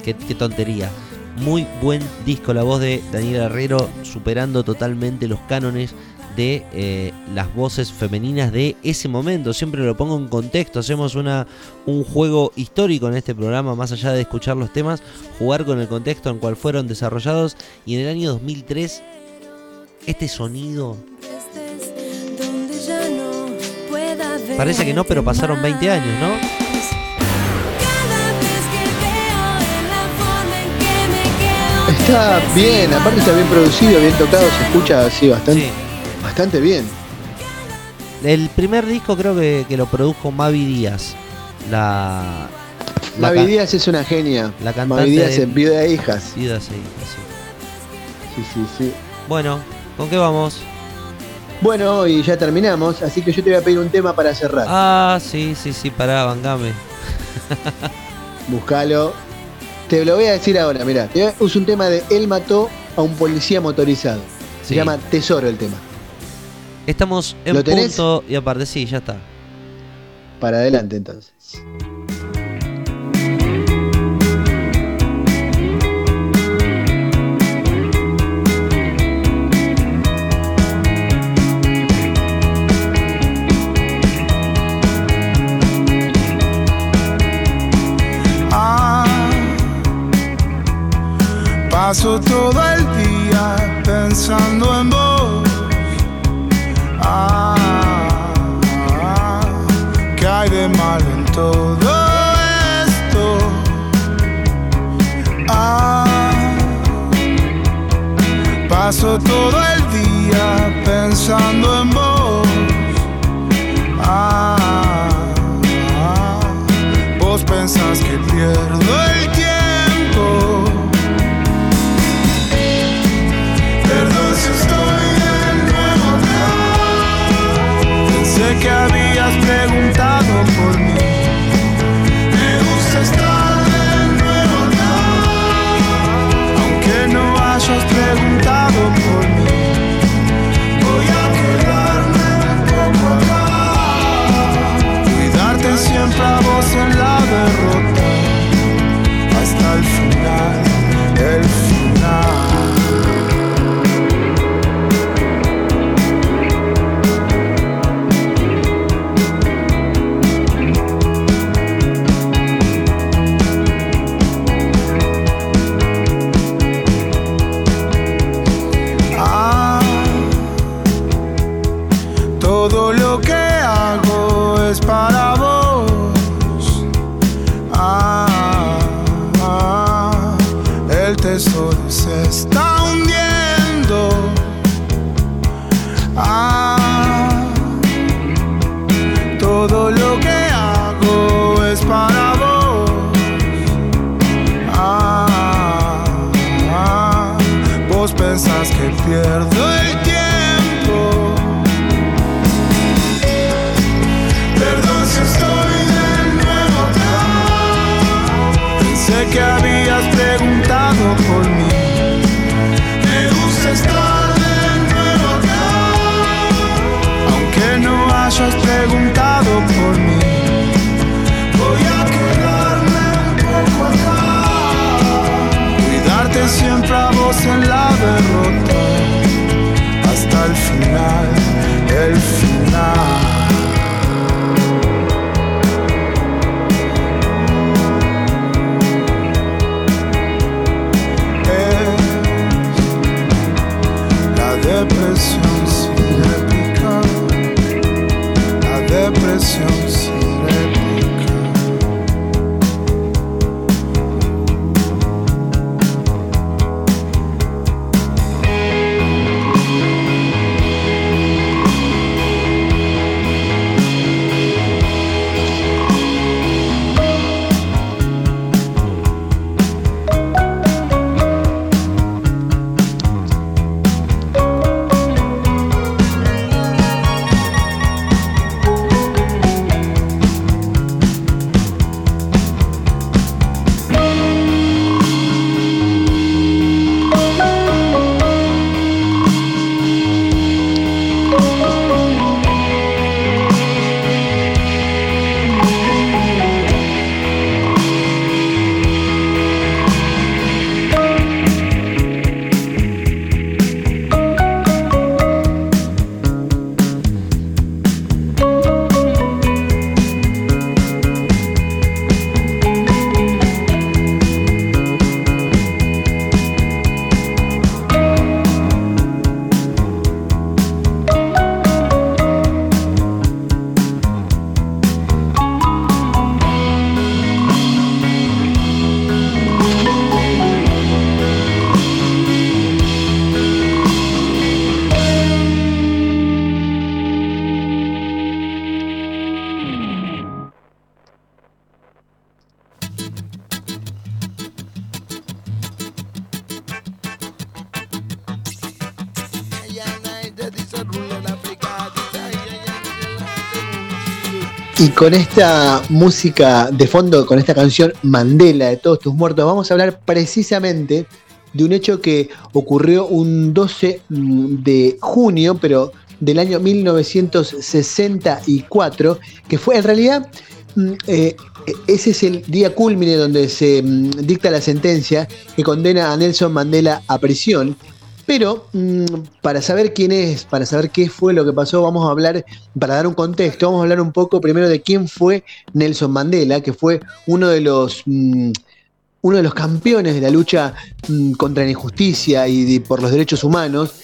Qué, tontería. Muy buen disco la voz de Daniel Herrero, superando totalmente los cánones de eh, las voces femeninas de ese momento. Siempre lo pongo en contexto, hacemos un juego histórico en este programa, más allá de escuchar los temas, jugar con el contexto en cual fueron desarrollados. Y en el año 2003, este sonido Parece que no, pero pasaron 20 años, ¿no? Está bien, aparte está bien producido, bien tocado, se escucha así bastante, Sí. bastante bien. El primer disco creo que, que lo produjo Mavi Díaz. La. la Mavi Díaz es una genia. la cantante Mavi Díaz de- es viuda de hijas. Sí, sí. Sí, sí, sí. Bueno, ¿con qué vamos? Bueno, y ya terminamos, así que yo te voy a pedir un tema para cerrar. Ah, sí, sí, sí, pará, vangame. Buscalo. Te lo voy a decir ahora, mira. Es un tema de Él mató a un policía motorizado. Se Sí. llama Tesoro el tema. Estamos en ¿Lo tenés? punto y aparte, sí, ya está. Para adelante entonces. Paso todo el día pensando en vos. Ah, ¿qué hay de malo en todo esto? Ah, paso todo el día pensando en vos. Ah, vos pensás que pierdo el tiempo. Que habías preguntado por mí. Me gusta estar de nuevo acá. Aunque no hayas preguntado por mí. Voy a quedarme un poco acá. Cuidarte siempre a vos en la derrota. Hasta el final, que habías preguntado por mí. Me gusta estar de nuevo acá. Aunque no hayas preguntado por mí. Voy a quedarme un poco acá. Cuidarte siempre a vos en la derrota. Hasta el final, con esta música de fondo, con esta canción Mandela de Todos tus muertos, vamos a hablar precisamente de un hecho que ocurrió un 12 de junio, pero del año 1964, que fue en realidad, mm, eh, ese es el día culmine donde se mm, dicta la sentencia que condena a Nelson Mandela a prisión. Pero mm, para saber quién es, para saber qué fue lo que pasó, vamos a hablar, para dar un contexto, vamos a hablar un poco primero de quién fue Nelson Mandela, que fue uno de los, mm, uno de los campeones de la lucha mm, contra la injusticia y por los derechos humanos,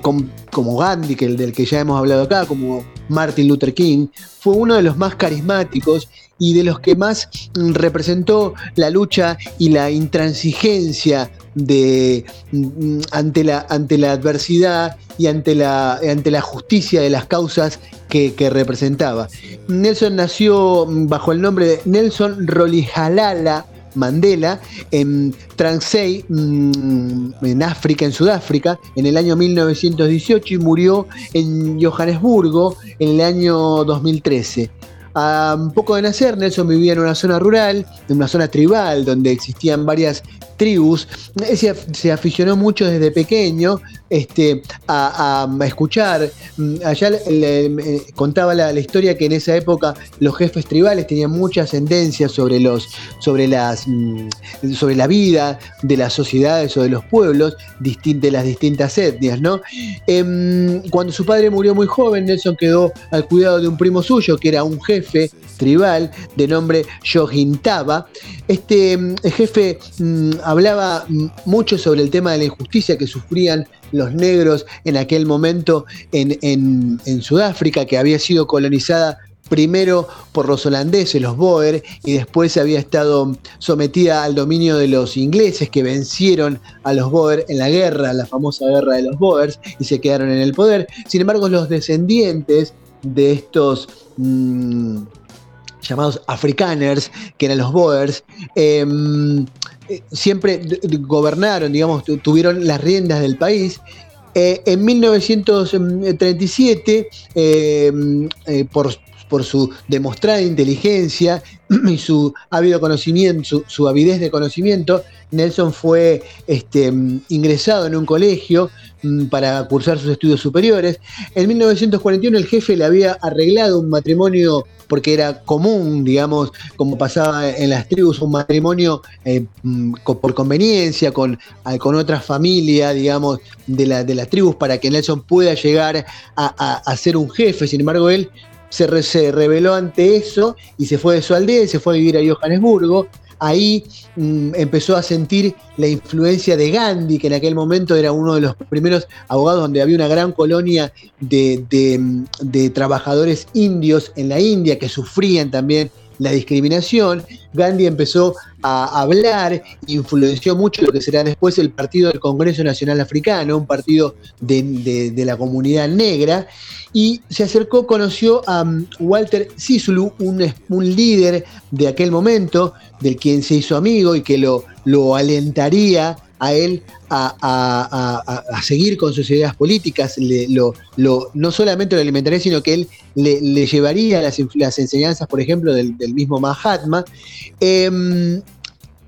com- como Gandhi, que el del que ya hemos hablado acá, como Martin Luther King, fue uno de los más carismáticos y de los que más mm, representó la lucha y la intransigencia de mm, ante la, ante la adversidad y ante la, ante la justicia de las causas que, que representaba. Nelson nació mm, bajo el nombre de Nelson Rolihlahla Mandela en Transkei, mm, en África, en Sudáfrica, en el año 1918 y murió en Johannesburgo en el año 2013. A poco de nacer, Nelson vivía en una zona rural, en una zona tribal, donde existían varias tribus. Él se, se aficionó mucho desde pequeño este, a, escuchar. Mm, Allá le- contaba la, historia que en esa época los jefes tribales tenían muchas sentencias sobre, los, sobre, las, mm, sobre la vida de las sociedades o de los pueblos de las distintas etnias. ¿no? Em, cuando su padre murió muy joven, Nelson quedó al cuidado de un primo suyo, que era un jefe tribal de nombre Yohintaba. Este mm, jefe hablaba mucho sobre el tema de la injusticia que sufrían los negros en aquel momento en, Sudáfrica, que había sido colonizada primero por los holandeses, los Boer, y después había estado sometida al dominio de los ingleses que vencieron a los Boer en la guerra, la famosa guerra de los Boers, y se quedaron en el poder. Sin embargo, los descendientes de estos mm, llamados afrikaners, que eran los Boers, em, siempre d- d- gobernaron, digamos, tu- tuvieron las riendas del país. Eh, en 1937, eh, eh, por, por su demostrada inteligencia y su ávido conocimiento, su, avidez de conocimiento, Nelson fue este, mm, ingresado en un colegio mm, para cursar sus estudios superiores. En 1941 el jefe le había arreglado un matrimonio porque era común, digamos, como pasaba en las tribus, un matrimonio eh, mm, por conveniencia con, con otra familia, digamos, de, la, de las tribus para que Nelson pueda llegar a ser un jefe. Sin embargo, él se, re- rebeló ante eso y se fue de su aldea y se fue a vivir a Johannesburgo. Ahí mm, empezó a sentir la influencia de Gandhi, que en aquel momento era uno de los primeros abogados donde había una gran colonia de, de, mm, de trabajadores indios en la India que sufrían también la discriminación. Gandhi empezó a hablar, influenció mucho lo que será después el Partido del Congreso Nacional Africano, un partido de, de- la comunidad negra, y se acercó, conoció a um, Walter Sisulu, un, un líder de aquel momento, del quien se hizo amigo y que lo, lo alentaría a él a, a- a- seguir con sus ideas políticas, lo, lo- no solamente lo alimentaría, sino que él le, le llevaría las, las enseñanzas, por ejemplo, del, del mismo Mahatma. Em,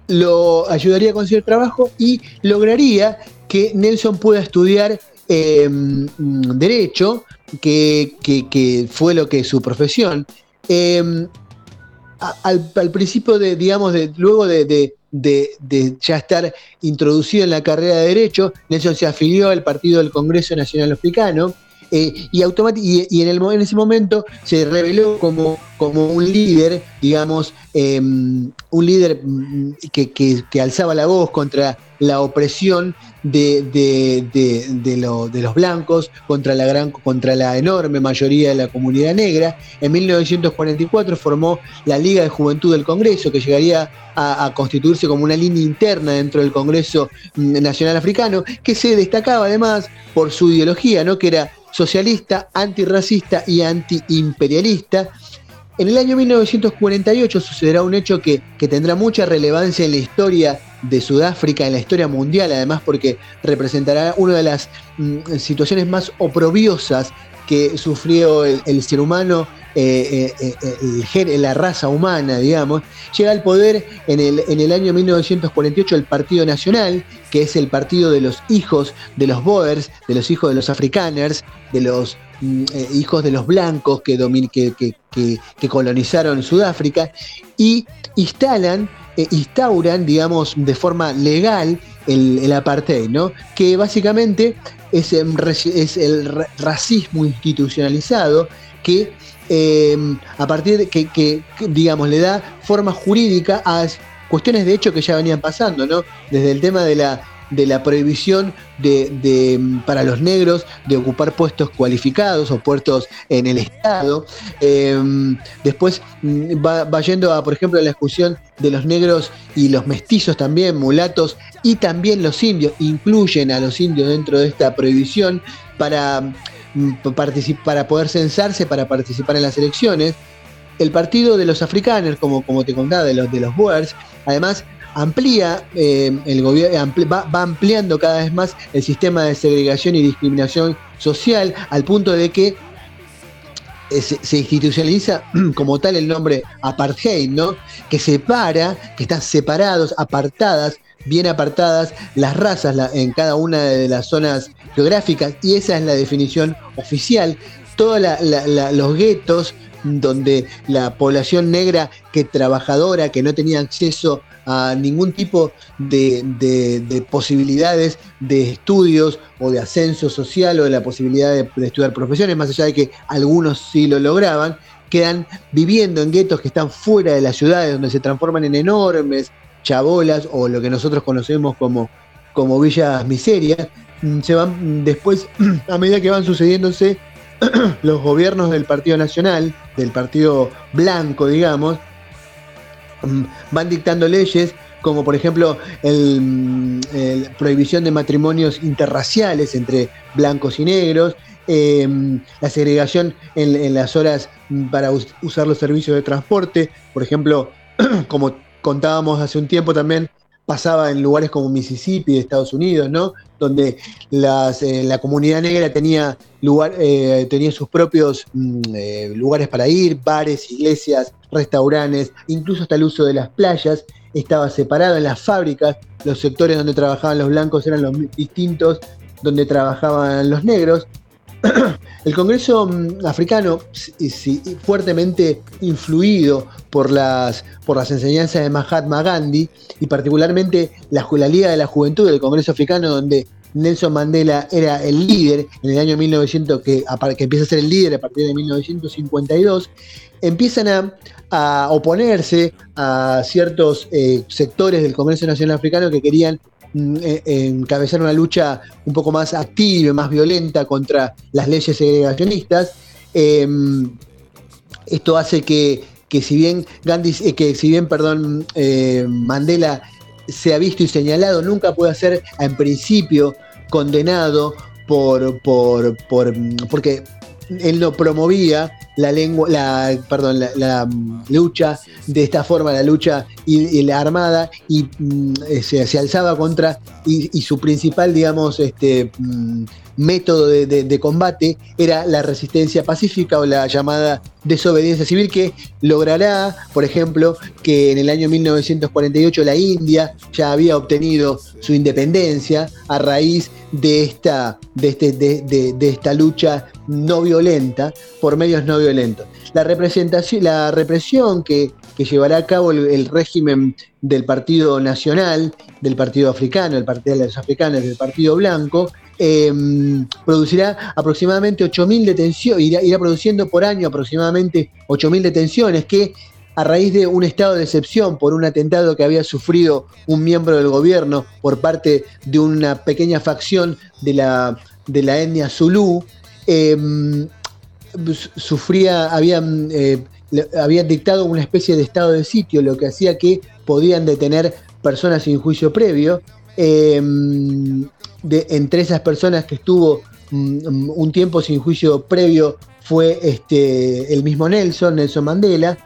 lo ayudaría a conseguir trabajo y lograría que Nelson pueda estudiar em, Derecho, que, que- fue lo que es su profesión. Em, al, al principio de, digamos, de, luego de- de- de ya estar introducido en la carrera de Derecho, Nelson se afilió al Partido del Congreso Nacional Africano. Eh, y, y, y en, el, en ese momento se reveló como, como un líder, digamos, eh, un líder mm, que, que- alzaba la voz contra la opresión de, de- de- de de los blancos, contra la, gran, contra la enorme mayoría de la comunidad negra. En 1944 formó la Liga de Juventud del Congreso, que llegaría a, a constituirse como una línea interna dentro del Congreso mm, Nacional Africano, que se destacaba además por su ideología, ¿no? que era socialista, antirracista y antiimperialista. En el año 1948 sucederá un hecho que, que tendrá mucha relevancia en la historia de Sudáfrica, en la historia mundial, además porque representará una de las mm, situaciones más oprobiosas que sufrió el, ser humano, eh, eh, eh, la raza humana, digamos. Llega al poder en el, en el año 1948 el Partido Nacional, que es el partido de los hijos de los Boers, de los hijos de los Afrikaners, de los mm, hijos de los blancos que, domin- que- que colonizaron Sudáfrica, y instalan, eh, instauran, digamos, de forma legal el, apartheid, ¿no? Que básicamente es, em, el ra- racismo institucionalizado que eh, a partir de que, que, digamos, le da forma jurídica a cuestiones de hecho que ya venían pasando, ¿no? Desde el tema de la, de la prohibición de, de, para los negros de ocupar puestos cualificados o puestos en el Estado. Eh, después mm, va, yendo a, por ejemplo, la discusión de los negros y los mestizos también, mulatos y también los indios, incluyen a los indios dentro de esta prohibición para, mm, para poder censarse, para participar en las elecciones. El partido de los africanos, como, como te contaba, de los, de los Boers, además amplía eh, el gobierno va, va ampliando cada vez más el sistema de segregación y discriminación social al punto de que eh, se, institucionaliza como tal el nombre apartheid, ¿no? Que separa, que están separados, apartadas, bien apartadas las razas en cada una de las zonas geográficas y esa es la definición oficial. Todos los guetos donde la población negra que trabajadora, que no tenía acceso a ningún tipo de, de- de posibilidades de estudios o de ascenso social o de la posibilidad de, estudiar profesiones, más allá de que algunos sí lo lograban, quedan viviendo en guetos que están fuera de las ciudades, donde se transforman en enormes chabolas o lo que nosotros conocemos como, como villas miserias. Mm, Se van mm, después, a medida que van sucediéndose los gobiernos del Partido Nacional, del Partido Blanco, digamos, van dictando leyes como por ejemplo el, mm, prohibición de matrimonios interraciales entre blancos y negros, eh, la segregación en, las horas mm, para us- usar los servicios de transporte, por ejemplo, como contábamos hace un tiempo también, pasaba en lugares como Mississippi Estados Unidos, ¿no? Donde las, eh, la comunidad negra tenía, lugar, eh, tenía sus propios mm, eh, lugares para ir, bares, iglesias, restaurantes, incluso hasta el uso de las playas estaba separado en las fábricas, los sectores donde trabajaban los blancos eran los distintos donde trabajaban los negros. El Congreso mm, africano, fuertemente influido por las, enseñanzas de Mahatma Gandhi y particularmente la, Liga de la Juventud del Congreso africano, donde Nelson Mandela era el líder en el año 1900, que, que empieza a ser el líder a partir de 1952, empiezan a, oponerse a ciertos eh, sectores del Congreso Nacional Africano que querían encabezar una lucha un poco más activa, más violenta contra las leyes segregacionistas. Eh, esto hace que, que, si bien Gandhi, eh, que si bien, perdón, eh, Mandela se ha visto y señalado, nunca puede ser en principio condenado por, por, por porque él no promovía la lengua, la, perdón, la, la mm, lucha de esta forma, la lucha y, y la armada, y mm, se, se, alzaba contra, y, y, su principal, digamos, este mm, método de, combate era la resistencia pacífica o la llamada desobediencia civil que logrará, por ejemplo, que en el año 1948 la India ya había obtenido su independencia a raíz de esta, este, de, esta lucha no violenta por medios no violentos. La, representación, la represión que, que llevará a cabo el, el, régimen del Partido Nacional, del Partido Africano, el Partido de los Africanos, del Partido Blanco, eh, producirá aproximadamente 8.000 detenciones, irá, produciendo por año aproximadamente 8.000 detenciones que a raíz de un estado de excepción por un atentado que había sufrido un miembro del gobierno por parte de una pequeña facción de la, de la etnia Zulu, eh, sufría, habían, eh, habían dictado una especie de estado de sitio, lo que hacía que podían detener personas sin juicio previo. Eh, de, entre esas personas que estuvo um, un tiempo sin juicio previo fue este, el mismo Nelson, Nelson Mandela.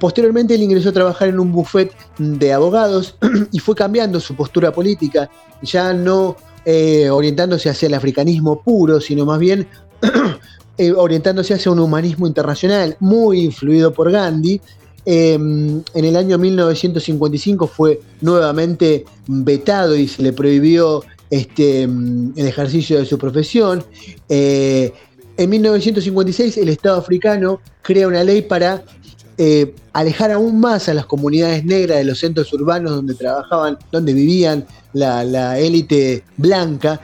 Posteriormente él ingresó a trabajar en un buffet de abogados y fue cambiando su postura política, ya no eh, orientándose hacia el africanismo puro, sino más bien eh, orientándose hacia un humanismo internacional muy influido por Gandhi. Eh, en el año 1955 fue nuevamente vetado y se le prohibió este, el ejercicio de su profesión. Eh, en 1956 el Estado africano crea una ley para eh, alejar aún más a las comunidades negras de los centros urbanos donde trabajaban, donde vivían la élite blanca.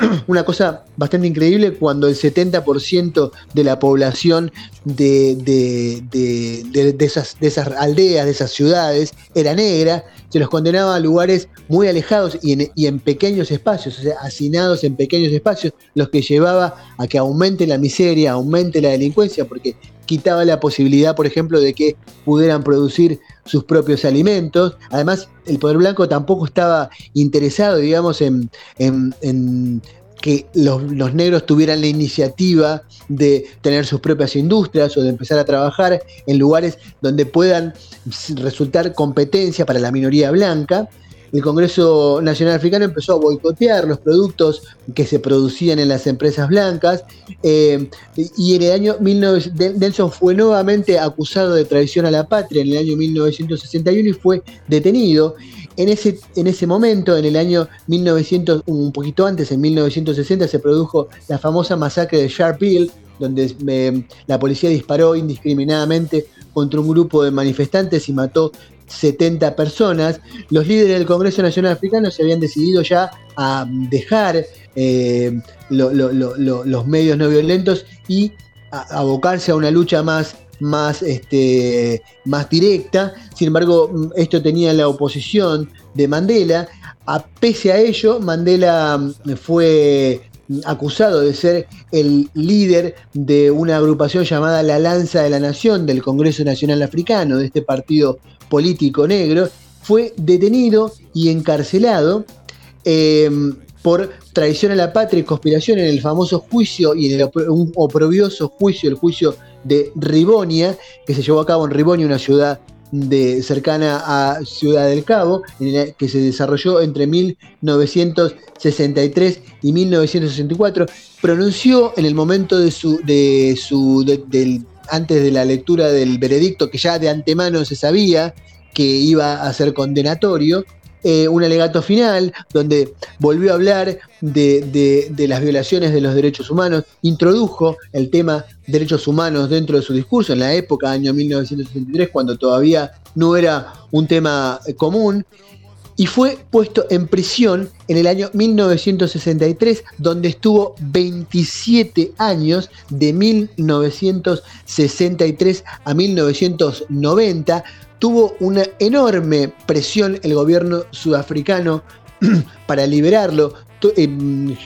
Una cosa bastante increíble cuando el 70% de la población de, de, de, de, esas, de esas aldeas, de esas ciudades, era negra, se los condenaba a lugares muy alejados y en, y en, pequeños espacios, o sea, hacinados en pequeños espacios, los que llevaba a que aumente la miseria, aumente la delincuencia, porque quitaba la posibilidad, por ejemplo, de que pudieran producir sus propios alimentos. Además, el poder blanco tampoco estaba interesado, digamos, en, en, en que los, los, negros tuvieran la iniciativa de tener sus propias industrias o de empezar a trabajar en lugares donde puedan resultar competencia para la minoría blanca. El Congreso Nacional Africano empezó a boicotear los productos que se producían en las empresas blancas eh, y en el año 19, Nelson fue nuevamente acusado de traición a la patria en el año 1961 y fue detenido. En ese, en ese momento, en el año 1900, un poquito antes, en 1960, se produjo la famosa masacre de Sharpeville, donde eh, la policía disparó indiscriminadamente contra un grupo de manifestantes y mató 70 personas. Los líderes del Congreso Nacional Africano se habían decidido ya a dejar eh, lo, lo, lo, los medios no violentos y a abocarse a una lucha más más, este, más directa. Sin embargo, esto tenía la oposición de Mandela. A, pese a ello, Mandela fue acusado de ser el líder de una agrupación llamada La Lanza de la Nación del Congreso Nacional Africano, de este partido político negro, fue detenido y encarcelado eh, por traición a la patria y conspiración en el famoso juicio y en el, un oprobioso juicio, el juicio de Ribonia, que se llevó a cabo en Ribonia, una ciudad de, cercana a Ciudad del Cabo, que se desarrolló entre 1963 y 1964. Pronunció en el momento de su, de su de- del, antes de la lectura del veredicto, que ya de antemano se sabía que iba a ser condenatorio, eh, un alegato final donde volvió a hablar de, de- de las violaciones de los derechos humanos, introdujo el tema derechos humanos dentro de su discurso en la época, año 1963, cuando todavía no era un tema eh, común, y fue puesto en prisión en el año 1963, donde estuvo 27 años, de 1963 a 1990. Tuvo una enorme presión el gobierno sudafricano para liberarlo,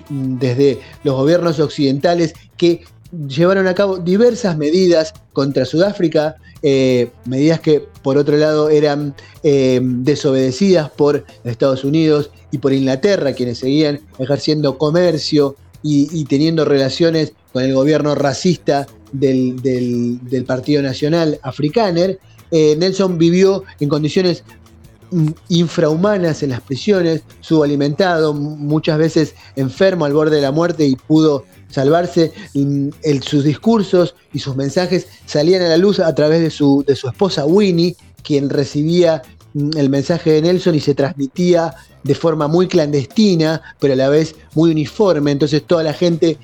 desde los gobiernos occidentales que llevaron a cabo diversas medidas contra Sudáfrica, eh, medidas que por otro lado eran eh, desobedecidas por Estados Unidos y por Inglaterra, quienes seguían ejerciendo comercio y, teniendo relaciones con el gobierno racista del, Partido Nacional Afrikaner. Eh, Nelson vivió en condiciones mm, infrahumanas en las prisiones, subalimentado, muchas veces enfermo al borde de la muerte y pudo salvarse. Mm, sus discursos y sus mensajes salían a la luz a través de su, de su esposa Winnie, quien recibía mm, el mensaje de Nelson y se transmitía de forma muy clandestina, pero a la vez muy uniforme. Entonces toda la gente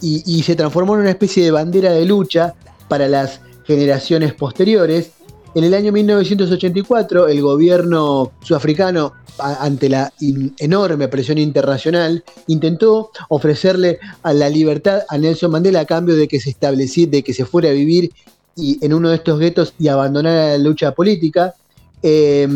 y se transformó en una especie de bandera de lucha para las generaciones posteriores. En el año 1984, el gobierno sudafricano, ante la enorme presión internacional, intentó ofrecerle a la libertad a Nelson Mandela a cambio de que se estableciera, de que se fuera a vivir y, en uno de estos guetos y abandonara la lucha política. Eh,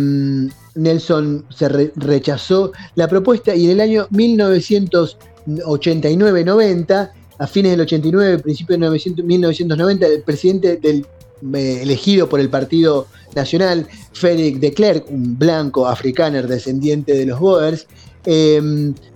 Nelson se re- rechazó la propuesta y en el año 1989-90, a fines del 89, principios de 900 1990, el presidente del, eh, elegido por el Partido Nacional, Frédéric de Klerk, un blanco africano descendiente de los Boers,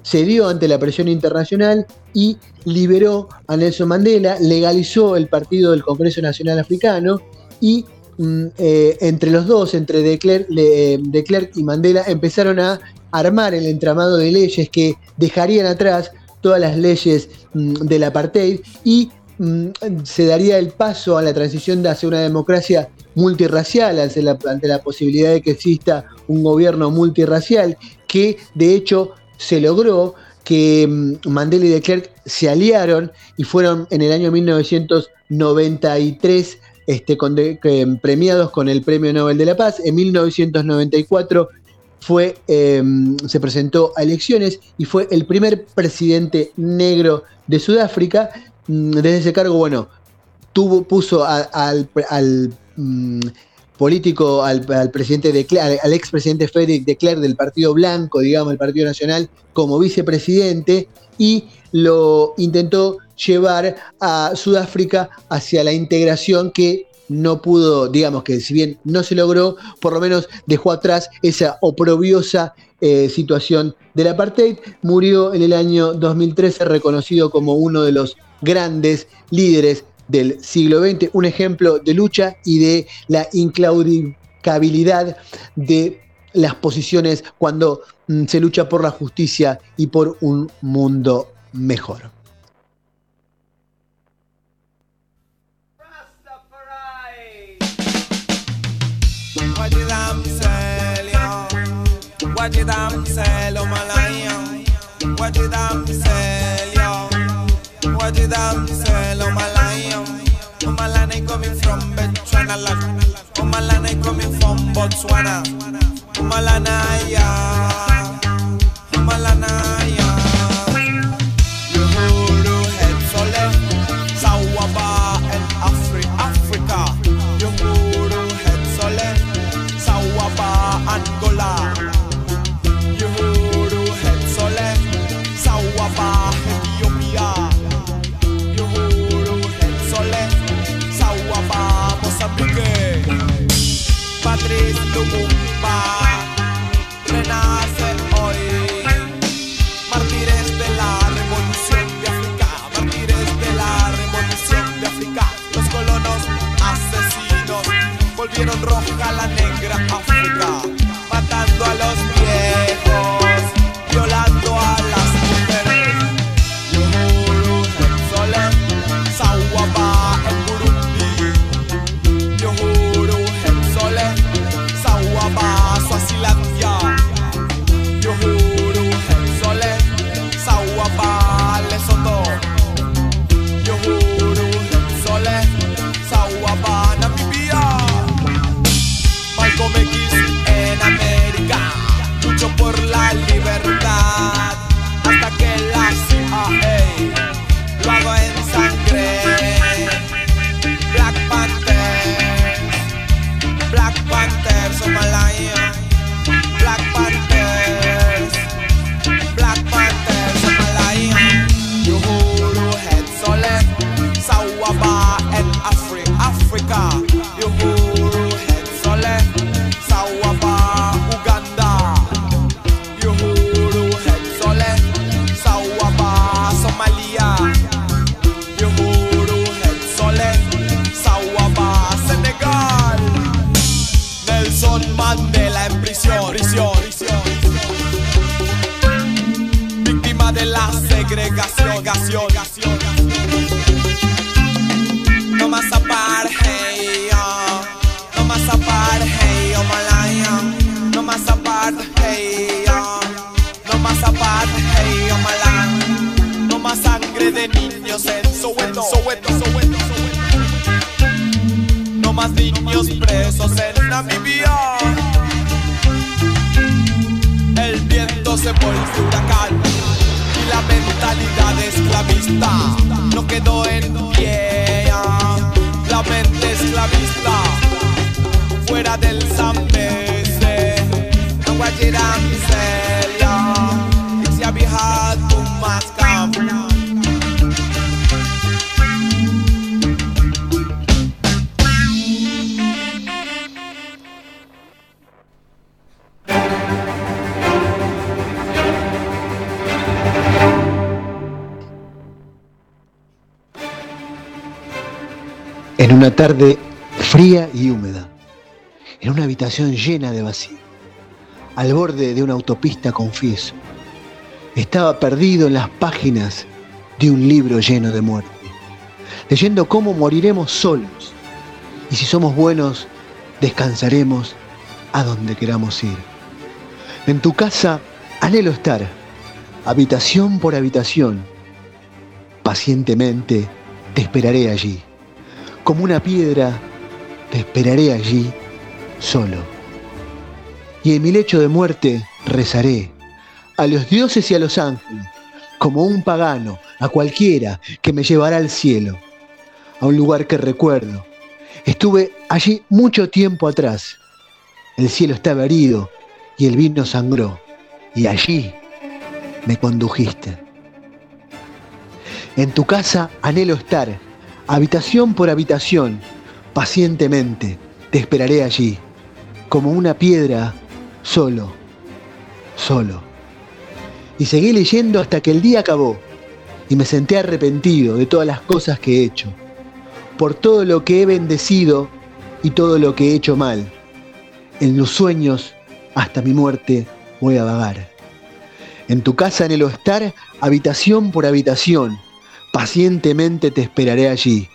cedió ante la presión internacional y liberó a Nelson Mandela, legalizó el partido del Congreso Nacional Africano y mm, eh, entre los dos, entre de Klerk, le- de Klerk y Mandela, empezaron a armar el entramado de leyes que dejarían atrás todas las leyes mm, del apartheid y se daría el paso a la transición hacia una democracia multirracial, ante la, posibilidad de que exista un gobierno multirracial, que de hecho se logró que mm, Mandela y de Klerk se aliaron y fueron en el año 1993 este, que, premiados con el Premio Nobel de la Paz. En 1994 fue, eh, se presentó a elecciones y fue el primer presidente negro de Sudáfrica. Mm, Desde ese cargo, bueno, tuvo, puso al, mm, político, al, presidente de al, expresidente Frederick de Klerk del Partido Blanco, digamos, el Partido Nacional, como vicepresidente y lo intentó llevar a Sudáfrica hacia la integración que no pudo, digamos que si bien no se logró, por lo menos dejó atrás esa oprobiosa eh, situación del apartheid. Murió en el año 2013 reconocido como uno de los grandes líderes del siglo XX, un ejemplo de lucha y de la inclaudicabilidad de las posiciones cuando mm, se lucha por la justicia y por un mundo mejor. what did I sell on my lion? On my line, I coming from Botswana. oh my line, I coming from Botswana. On my line, yeah. On my line, I. tarde fría y húmeda, en una habitación llena de vacío, al borde de una autopista confieso, estaba perdido en las páginas de un libro lleno de muerte, leyendo cómo moriremos solos. Y si somos buenos, descansaremos a donde queramos ir. En tu casa anhelo estar, habitación por habitación, pacientemente te esperaré allí como una piedra, te esperaré allí solo. Y en mi lecho de muerte rezaré a los dioses y a los ángeles, como un pagano, a cualquiera que me llevará al cielo, a un lugar que recuerdo. Estuve allí mucho tiempo atrás. El cielo estaba herido y el vino sangró, y allí me condujiste. En tu casa anhelo estar, habitación por habitación, pacientemente, te esperaré allí, como una piedra, solo, solo. Y seguí leyendo hasta que el día acabó, y me senté arrepentido de todas las cosas que he hecho, por todo lo que he bendecido y todo lo que he hecho mal. En los sueños, hasta mi muerte, voy a vagar. En tu casa anhelo estar, habitación por habitación, Pacientemente te esperaré allí,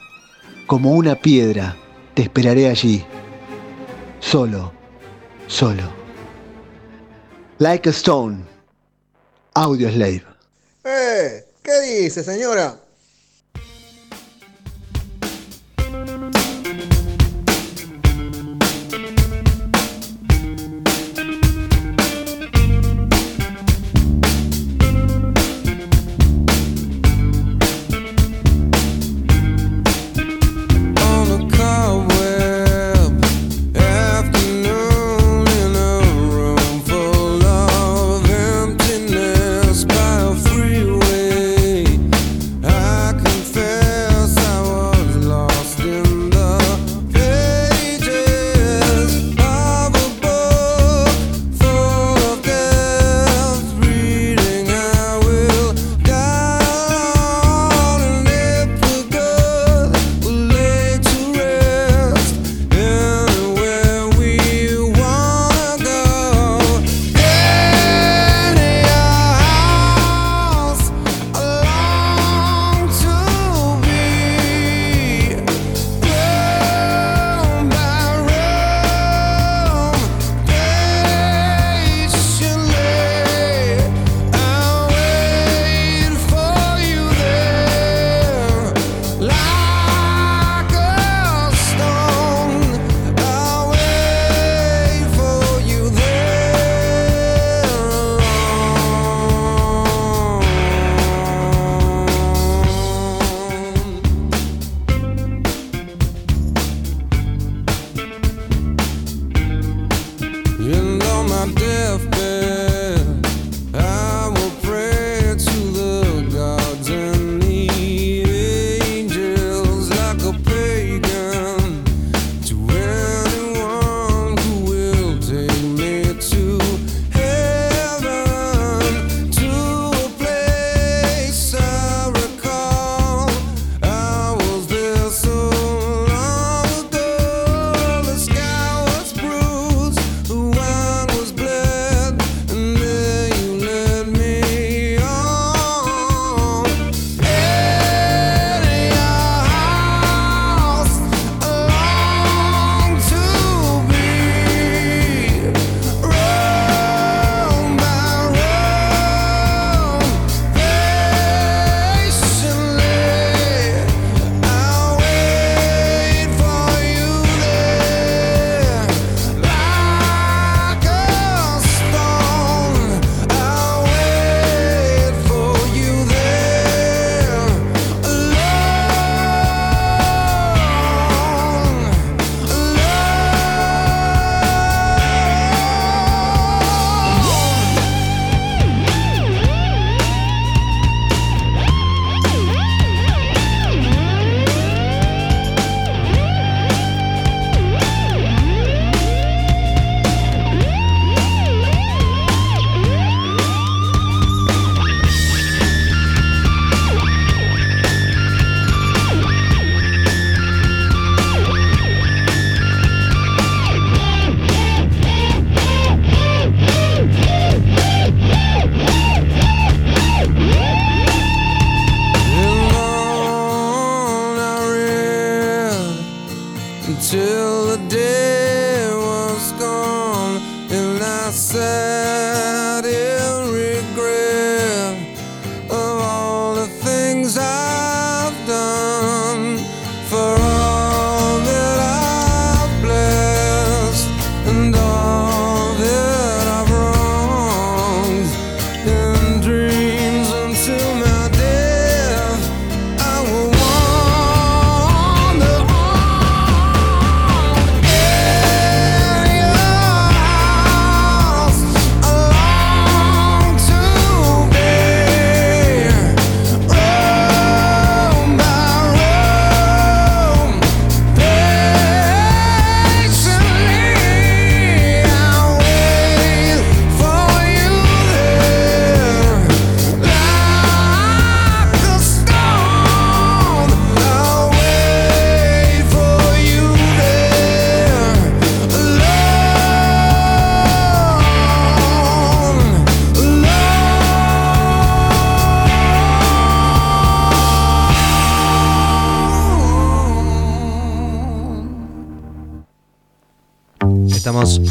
como una piedra, te esperaré allí, solo, solo. Like a Stone, Audio Slave. ¡Eh! ¿Qué dice, señora?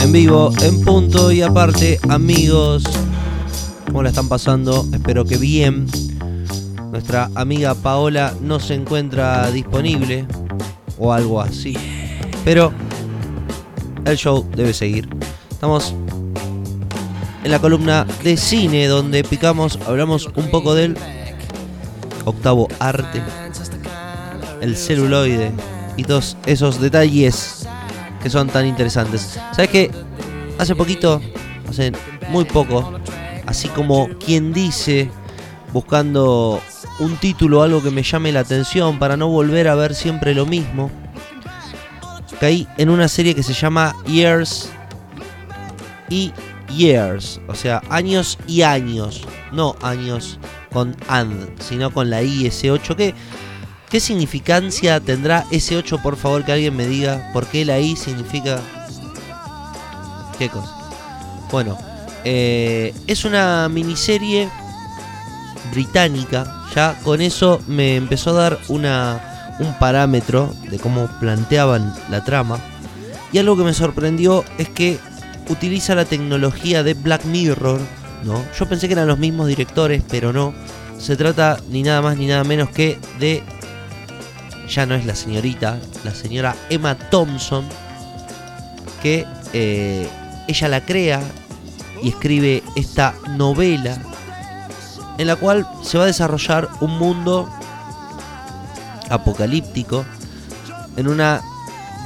En vivo, en punto y aparte, amigos. ¿Cómo la están pasando? Espero que bien. Nuestra amiga Paola no se encuentra disponible o algo así. Pero el show debe seguir. Estamos en la columna de cine donde picamos, hablamos un poco del octavo arte, el celuloide y todos esos detalles son tan interesantes. ¿Sabes qué? Hace poquito, hace muy poco, así como quien dice, buscando un título algo que me llame la atención para no volver a ver siempre lo mismo, caí en una serie que se llama Years y Years, o sea, años y años, no años con and, sino con la I S8 que ¿Qué significancia tendrá ese 8? Por favor, que alguien me diga por qué la I significa. ¿Qué cosa? Bueno, eh, es una miniserie británica. Ya con eso me empezó a dar una, un parámetro de cómo planteaban la trama. Y algo que me sorprendió es que utiliza la tecnología de Black Mirror. ¿no? Yo pensé que eran los mismos directores, pero no. Se trata ni nada más ni nada menos que de ya no es la señorita, la señora Emma Thompson, que eh, ella la crea y escribe esta novela en la cual se va a desarrollar un mundo apocalíptico en una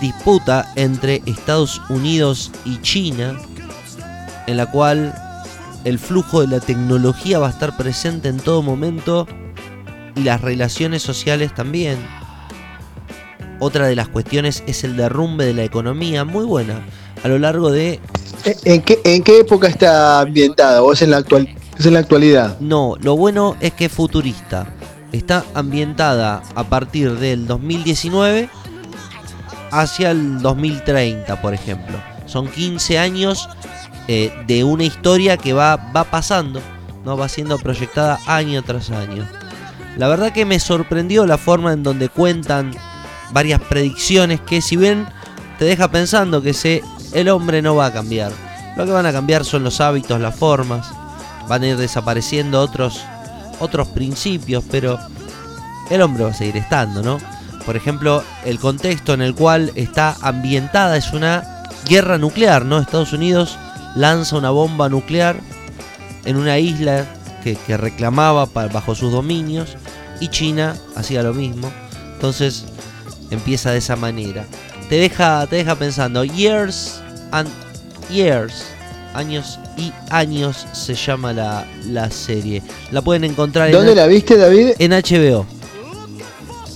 disputa entre Estados Unidos y China en la cual el flujo de la tecnología va a estar presente en todo momento y las relaciones sociales también. Otra de las cuestiones es el derrumbe de la economía, muy buena, a lo largo de... ¿En- ¿En qué, ¿En qué época está ambientada? ¿Vos en la, actual, es en la actualidad? No, lo bueno es que es futurista. Está ambientada a partir del 2019 hacia el 2030, por ejemplo. Son 15 años eh, de una historia que va, va pasando, ¿no? va siendo proyectada año tras año. La verdad que me sorprendió la forma en donde cuentan varias predicciones que si bien te deja pensando que se, el hombre no va a cambiar. Lo que van a cambiar son los hábitos, las formas. Van a ir desapareciendo otros, otros principios, pero el hombre va a seguir estando, ¿no? Por ejemplo, el contexto en el cual está ambientada es una guerra nuclear, ¿no? Estados Unidos lanza una bomba nuclear en una isla que, que reclamaba bajo sus dominios y China hacía lo mismo. Entonces empieza de esa manera. Te deja, te deja pensando, years and years, años y años se llama la, la serie. La pueden encontrar en, ¿Dónde la viste, David? en HBO.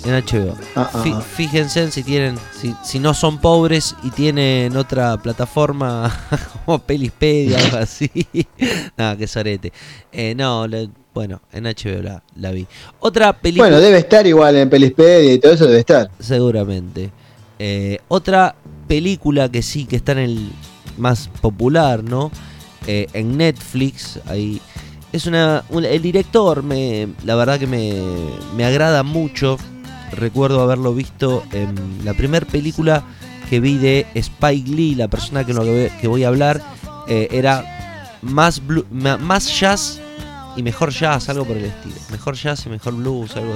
En HBO. Ah, ah, ah. Fíjense si tienen, si, si no son pobres y tienen otra plataforma como Pelispedia o algo así. Nada, que sorete. Eh, no, le- bueno, en HBO la, la vi. Otra película. Bueno, debe estar igual en Pelispedia y todo eso debe estar. Seguramente. Eh, otra película que sí, que está en el más popular, ¿no? Eh, en Netflix, ahí. Es una. un- el director, me, la verdad que me, me agrada mucho. Recuerdo haberlo visto en la primera película que vi de Spike Lee, la persona que, lo que voy- a hablar, eh, era más, más jazz y mejor jazz, algo por el estilo. Mejor jazz y mejor blues, algo.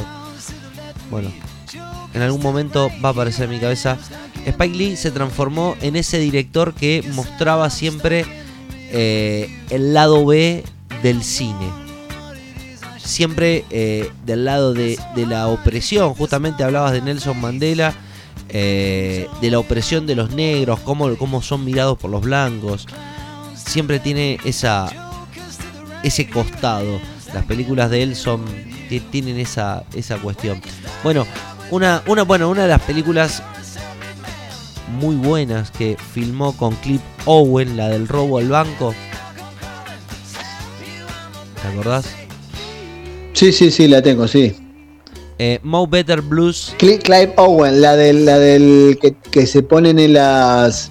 Bueno, en algún momento va a aparecer en mi cabeza. Spike Lee se transformó en ese director que mostraba siempre eh, el lado B del cine. Siempre eh, del lado de, de la opresión. Justamente hablabas de Nelson Mandela, eh, de la opresión de los negros, cómo, cómo son mirados por los blancos. Siempre tiene esa, ese costado. Las películas de él son ti- tienen esa, esa cuestión. Bueno, una, una, bueno, una de las películas muy buenas que filmó con Clip Owen, la del robo al banco. ¿Te acordás? Sí, sí, sí, la tengo, sí. Eh, Mo Better Blues. Cli- Clive Owen, la del, la del que, que se ponen en las.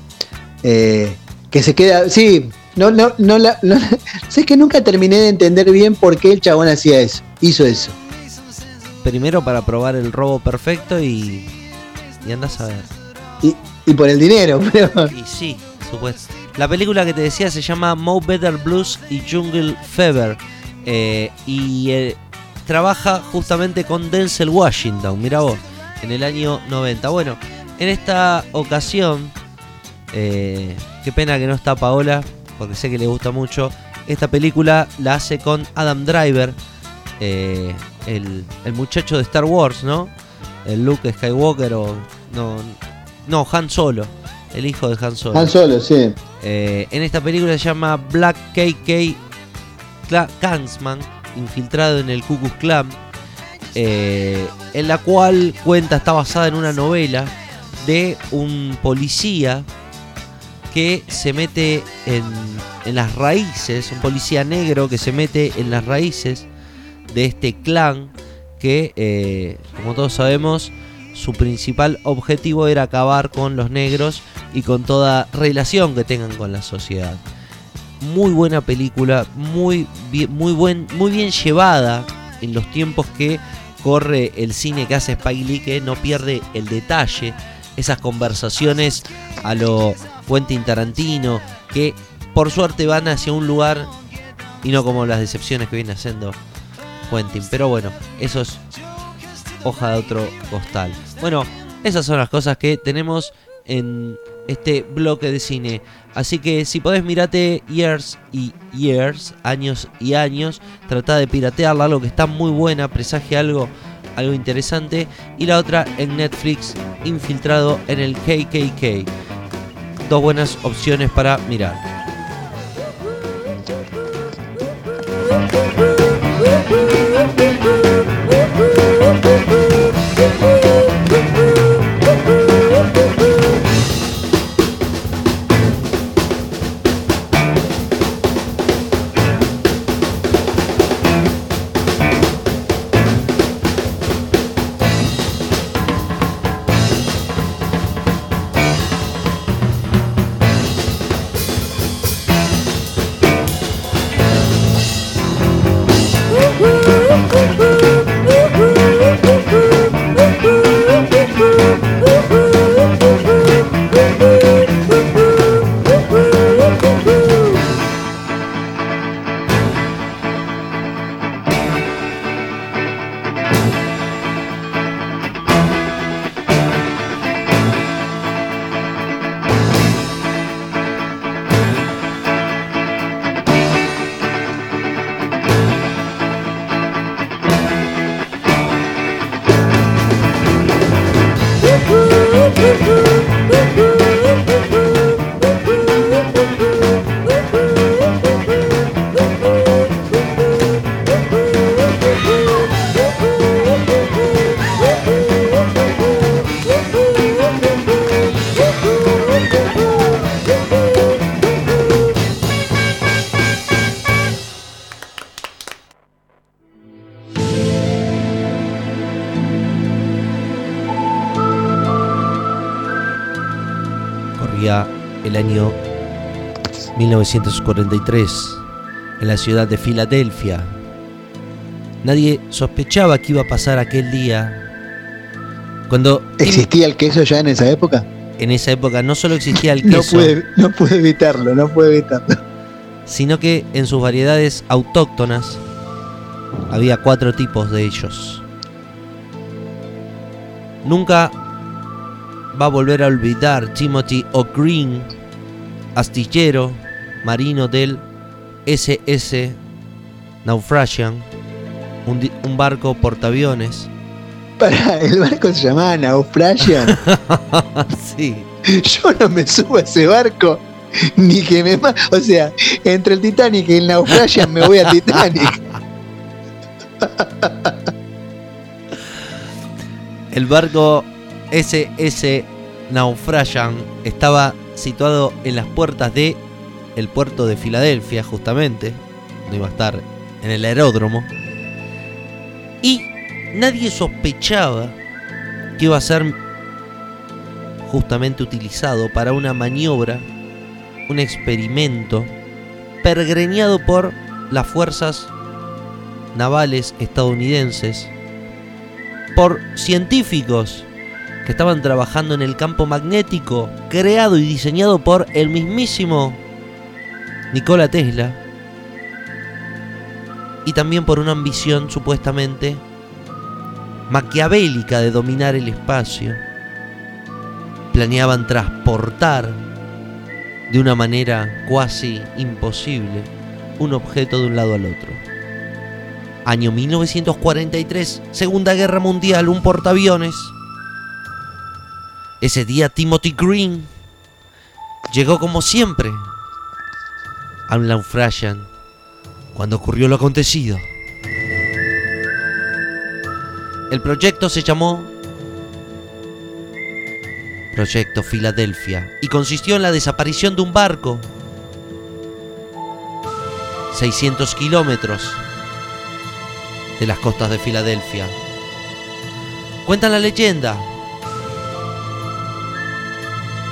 eh, que se queda. Sí, no, no, no, la, no sé que nunca terminé de entender bien por qué el chabón hacía eso. Hizo eso. Primero para probar el robo perfecto y. Y andás a ver. Y, y por el dinero, pero. Y sí, supuesto. La película que te decía se llama Mo Better Blues y Jungle Fever. eh, y eh, trabaja justamente con Denzel Washington, mira vos, en el año 90. Bueno, en esta ocasión, eh, qué pena que no está Paola, porque sé que le gusta mucho. Esta película la hace con Adam Driver, eh, el, el muchacho de Star Wars, ¿no? El Luke Skywalker o. No, no, Han Solo. El hijo de Han Solo. Han Solo, sí. Eh, en esta película se llama Black KK Cla- Klansman, infiltrado en el Ku Klux Klan, eh, en la cual cuenta, está basada en una novela de un policía que se mete en, en las raíces, un policía negro que se mete en las raíces de este clan que, eh, como todos sabemos, su principal objetivo era acabar con los negros y con toda relación que tengan con la sociedad. Muy buena película, muy bien, muy buen, muy bien llevada en los tiempos que corre el cine que hace Spike Lee, que no pierde el detalle, esas conversaciones a lo Quentin Tarantino, que por suerte van hacia un lugar y no como las decepciones que viene haciendo Quentin. Pero bueno, eso es hoja de otro costal. Bueno, esas son las cosas que tenemos en este bloque de cine. Así que si podés mirate Years y Years, años y años, trata de piratearla, algo que está muy buena, presagia algo, algo interesante. Y la otra en Netflix, infiltrado en el KKK dos buenas opciones para mirar. 1943 en la ciudad de Filadelfia. Nadie sospechaba que iba a pasar aquel día. Cuando ¿Existía el queso ya en esa época? en esa época no solo existía el No queso, pude, no pude evitarlo, no pude evitarlo. sino que en sus variedades autóctonas había cuatro tipos de ellos. Nunca va a volver a olvidar Timothy O'Green, astillero marino del SS Naufragian, un, barco portaaviones. Para, el barco se llamaba Naufragian. sí, Yo no me subo a ese barco. Ni que me O sea, entre el Titanic y el Naufragian me voy a Titanic. El barco SS Naufragian estaba situado en las puertas de el puerto de Filadelfia, justamente. No iba a estar en el aeródromo. Y nadie sospechaba que iba a ser justamente utilizado para una maniobra, un experimento pergreñado por las fuerzas navales estadounidenses por científicos que estaban trabajando en el campo magnético creado y diseñado por el mismísimo Nikola Tesla y también por una ambición supuestamente maquiavélica de dominar el espacio. Planeaban transportar de una manera cuasi imposible un objeto de un lado al otro. Año 1943, Segunda Guerra Mundial, un portaaviones. Ese día Timothy Green llegó como siempre a un naufragian cuando ocurrió lo acontecido. El proyecto se llamó Proyecto Filadelfia y consistió en la desaparición de un barco 600 kilómetros de las costas de Filadelfia. Cuenta la leyenda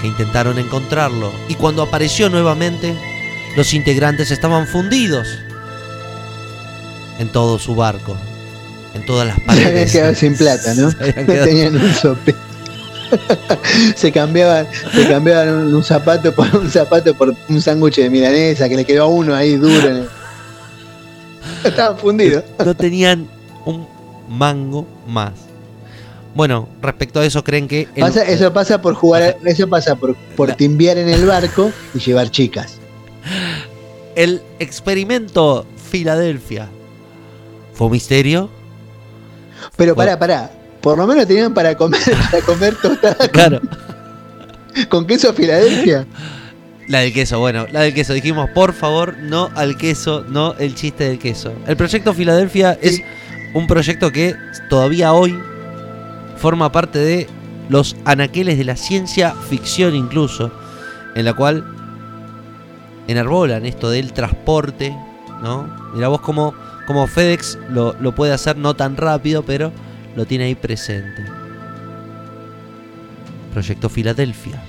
que intentaron encontrarlo y cuando apareció nuevamente, los integrantes estaban fundidos en todo su barco, en todas las Se habían paredes. quedado sin plata, ¿no? Se quedado- tenían un sope. se cambiaban, se cambiaban un, un zapato por un zapato por un sándwich de milanesa que le quedó a uno ahí duro. en el- Estaban fundidos. no tenían un mango más. Bueno, respecto a eso, creen que el- Pasa- eso pasa por jugar, eso pasa por, por timbiar en el barco y llevar chicas. El experimento Filadelfia fue un misterio. Pero pará, pará. Por lo menos tenían para comer, para comer tostadas con, Claro, con queso Filadelfia. La del queso, bueno, la del queso. Dijimos, por favor, no al queso, no el chiste del queso. El proyecto Filadelfia es un proyecto que todavía hoy forma parte de los anaqueles de la ciencia ficción incluso, en la cual enarbolan esto del transporte, ¿no? Mira vos cómo, cómo FedEx lo, lo puede hacer no tan rápido, pero lo tiene ahí presente. Proyecto Filadelfia.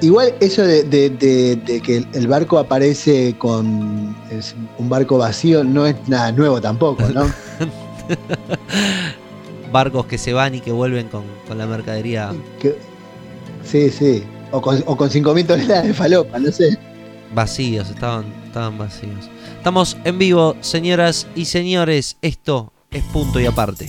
Igual eso de, de- de- de que el barco aparece con es un barco vacío no es nada nuevo tampoco, ¿no? Barcos que se van y que vuelven con, con la mercadería Que- sí, sí. O con, o con 5.000 toneladas de falopa, no sé. Vacíos, estaban, estaban vacíos. Estamos en vivo, señoras y señores. Esto es punto y aparte.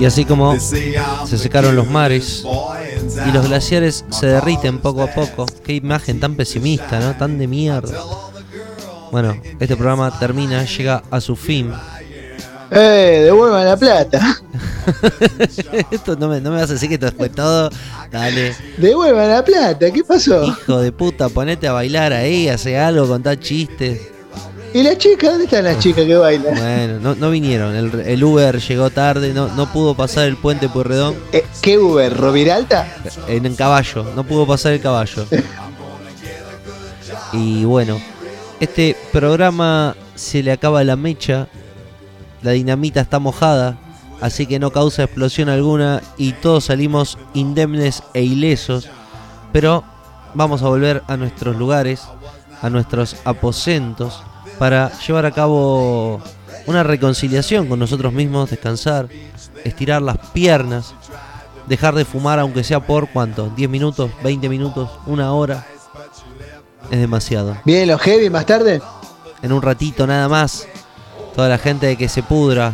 Y así como se secaron los mares y los glaciares se derriten poco a poco. Qué imagen tan pesimista, ¿no? Tan de mierda. Bueno, este programa termina, llega a su fin. ¡Eh! Devuelvan la plata. Esto no me, no me vas a decir que esto fue todo. Dale. Devuelvan la plata. ¿Qué pasó? Hijo de puta, ponete a bailar ahí, hace algo, contá chistes. ¿Y la chica? ¿Dónde están las chicas que bailan? Bueno, no, no vinieron. El, el Uber llegó tarde, no, no pudo pasar el puente Pueyrredón Eh, ¿Qué Uber? ¿Roviralta? en, en caballo. No pudo pasar el caballo. Y bueno, este programa se le acaba la mecha. La dinamita está mojada, así que no causa explosión alguna y todos salimos indemnes e ilesos. Pero vamos a volver a nuestros lugares, a nuestros aposentos, para llevar a cabo una reconciliación con nosotros mismos, descansar, estirar las piernas, dejar de fumar aunque sea por cuánto, 10 minutos, 20 minutos, una hora. Es demasiado. ¿Vienen los heavy más tarde? En un ratito nada más, toda la gente que se pudra,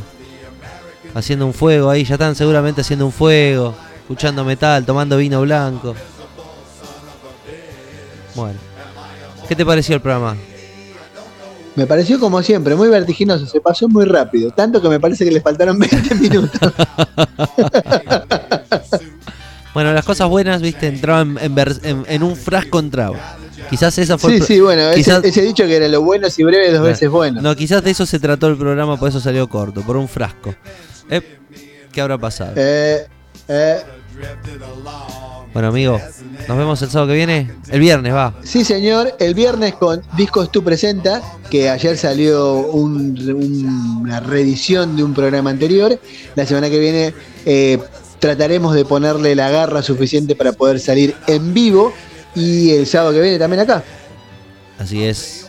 haciendo un fuego ahí, ya están seguramente haciendo un fuego, escuchando metal, tomando vino blanco. Bueno, ¿qué te pareció el programa? Me pareció como siempre, muy vertiginoso, se pasó muy rápido, tanto que me parece que les faltaron 20 minutos. Bueno, las cosas buenas, viste, entraban en, vers- en- en un frasco entraba. Quizás esa fue Sí, sí, bueno, quizás- ese dicho que era lo bueno si breve dos veces bueno. No, quizás de eso se trató el programa, por eso salió corto, por un frasco. Eh, ¿Qué habrá pasado? Eh, eh, Bueno, amigo, nos vemos el sábado que viene. El viernes, va. sí, señor, el viernes con Discos Tú Presenta, que ayer salió un- un- una reedición de un programa anterior. La semana que viene eh, trataremos de ponerle la garra suficiente para poder salir en vivo. Y el sábado que viene también acá. Así es.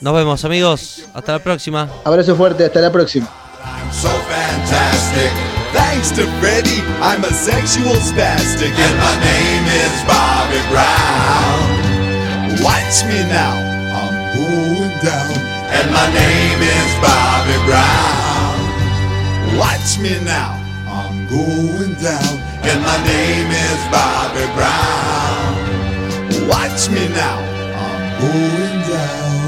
Nos vemos, amigos. Hasta la próxima. Abrazo fuerte, hasta la próxima. Thanks to Freddy, I'm a sexual spastic, and my name is Bobby Brown. Watch me now, I'm going down, and my name is Bobby Brown. Watch me now, I'm going down, and my name is Bobby Brown. Watch me now, I'm going down.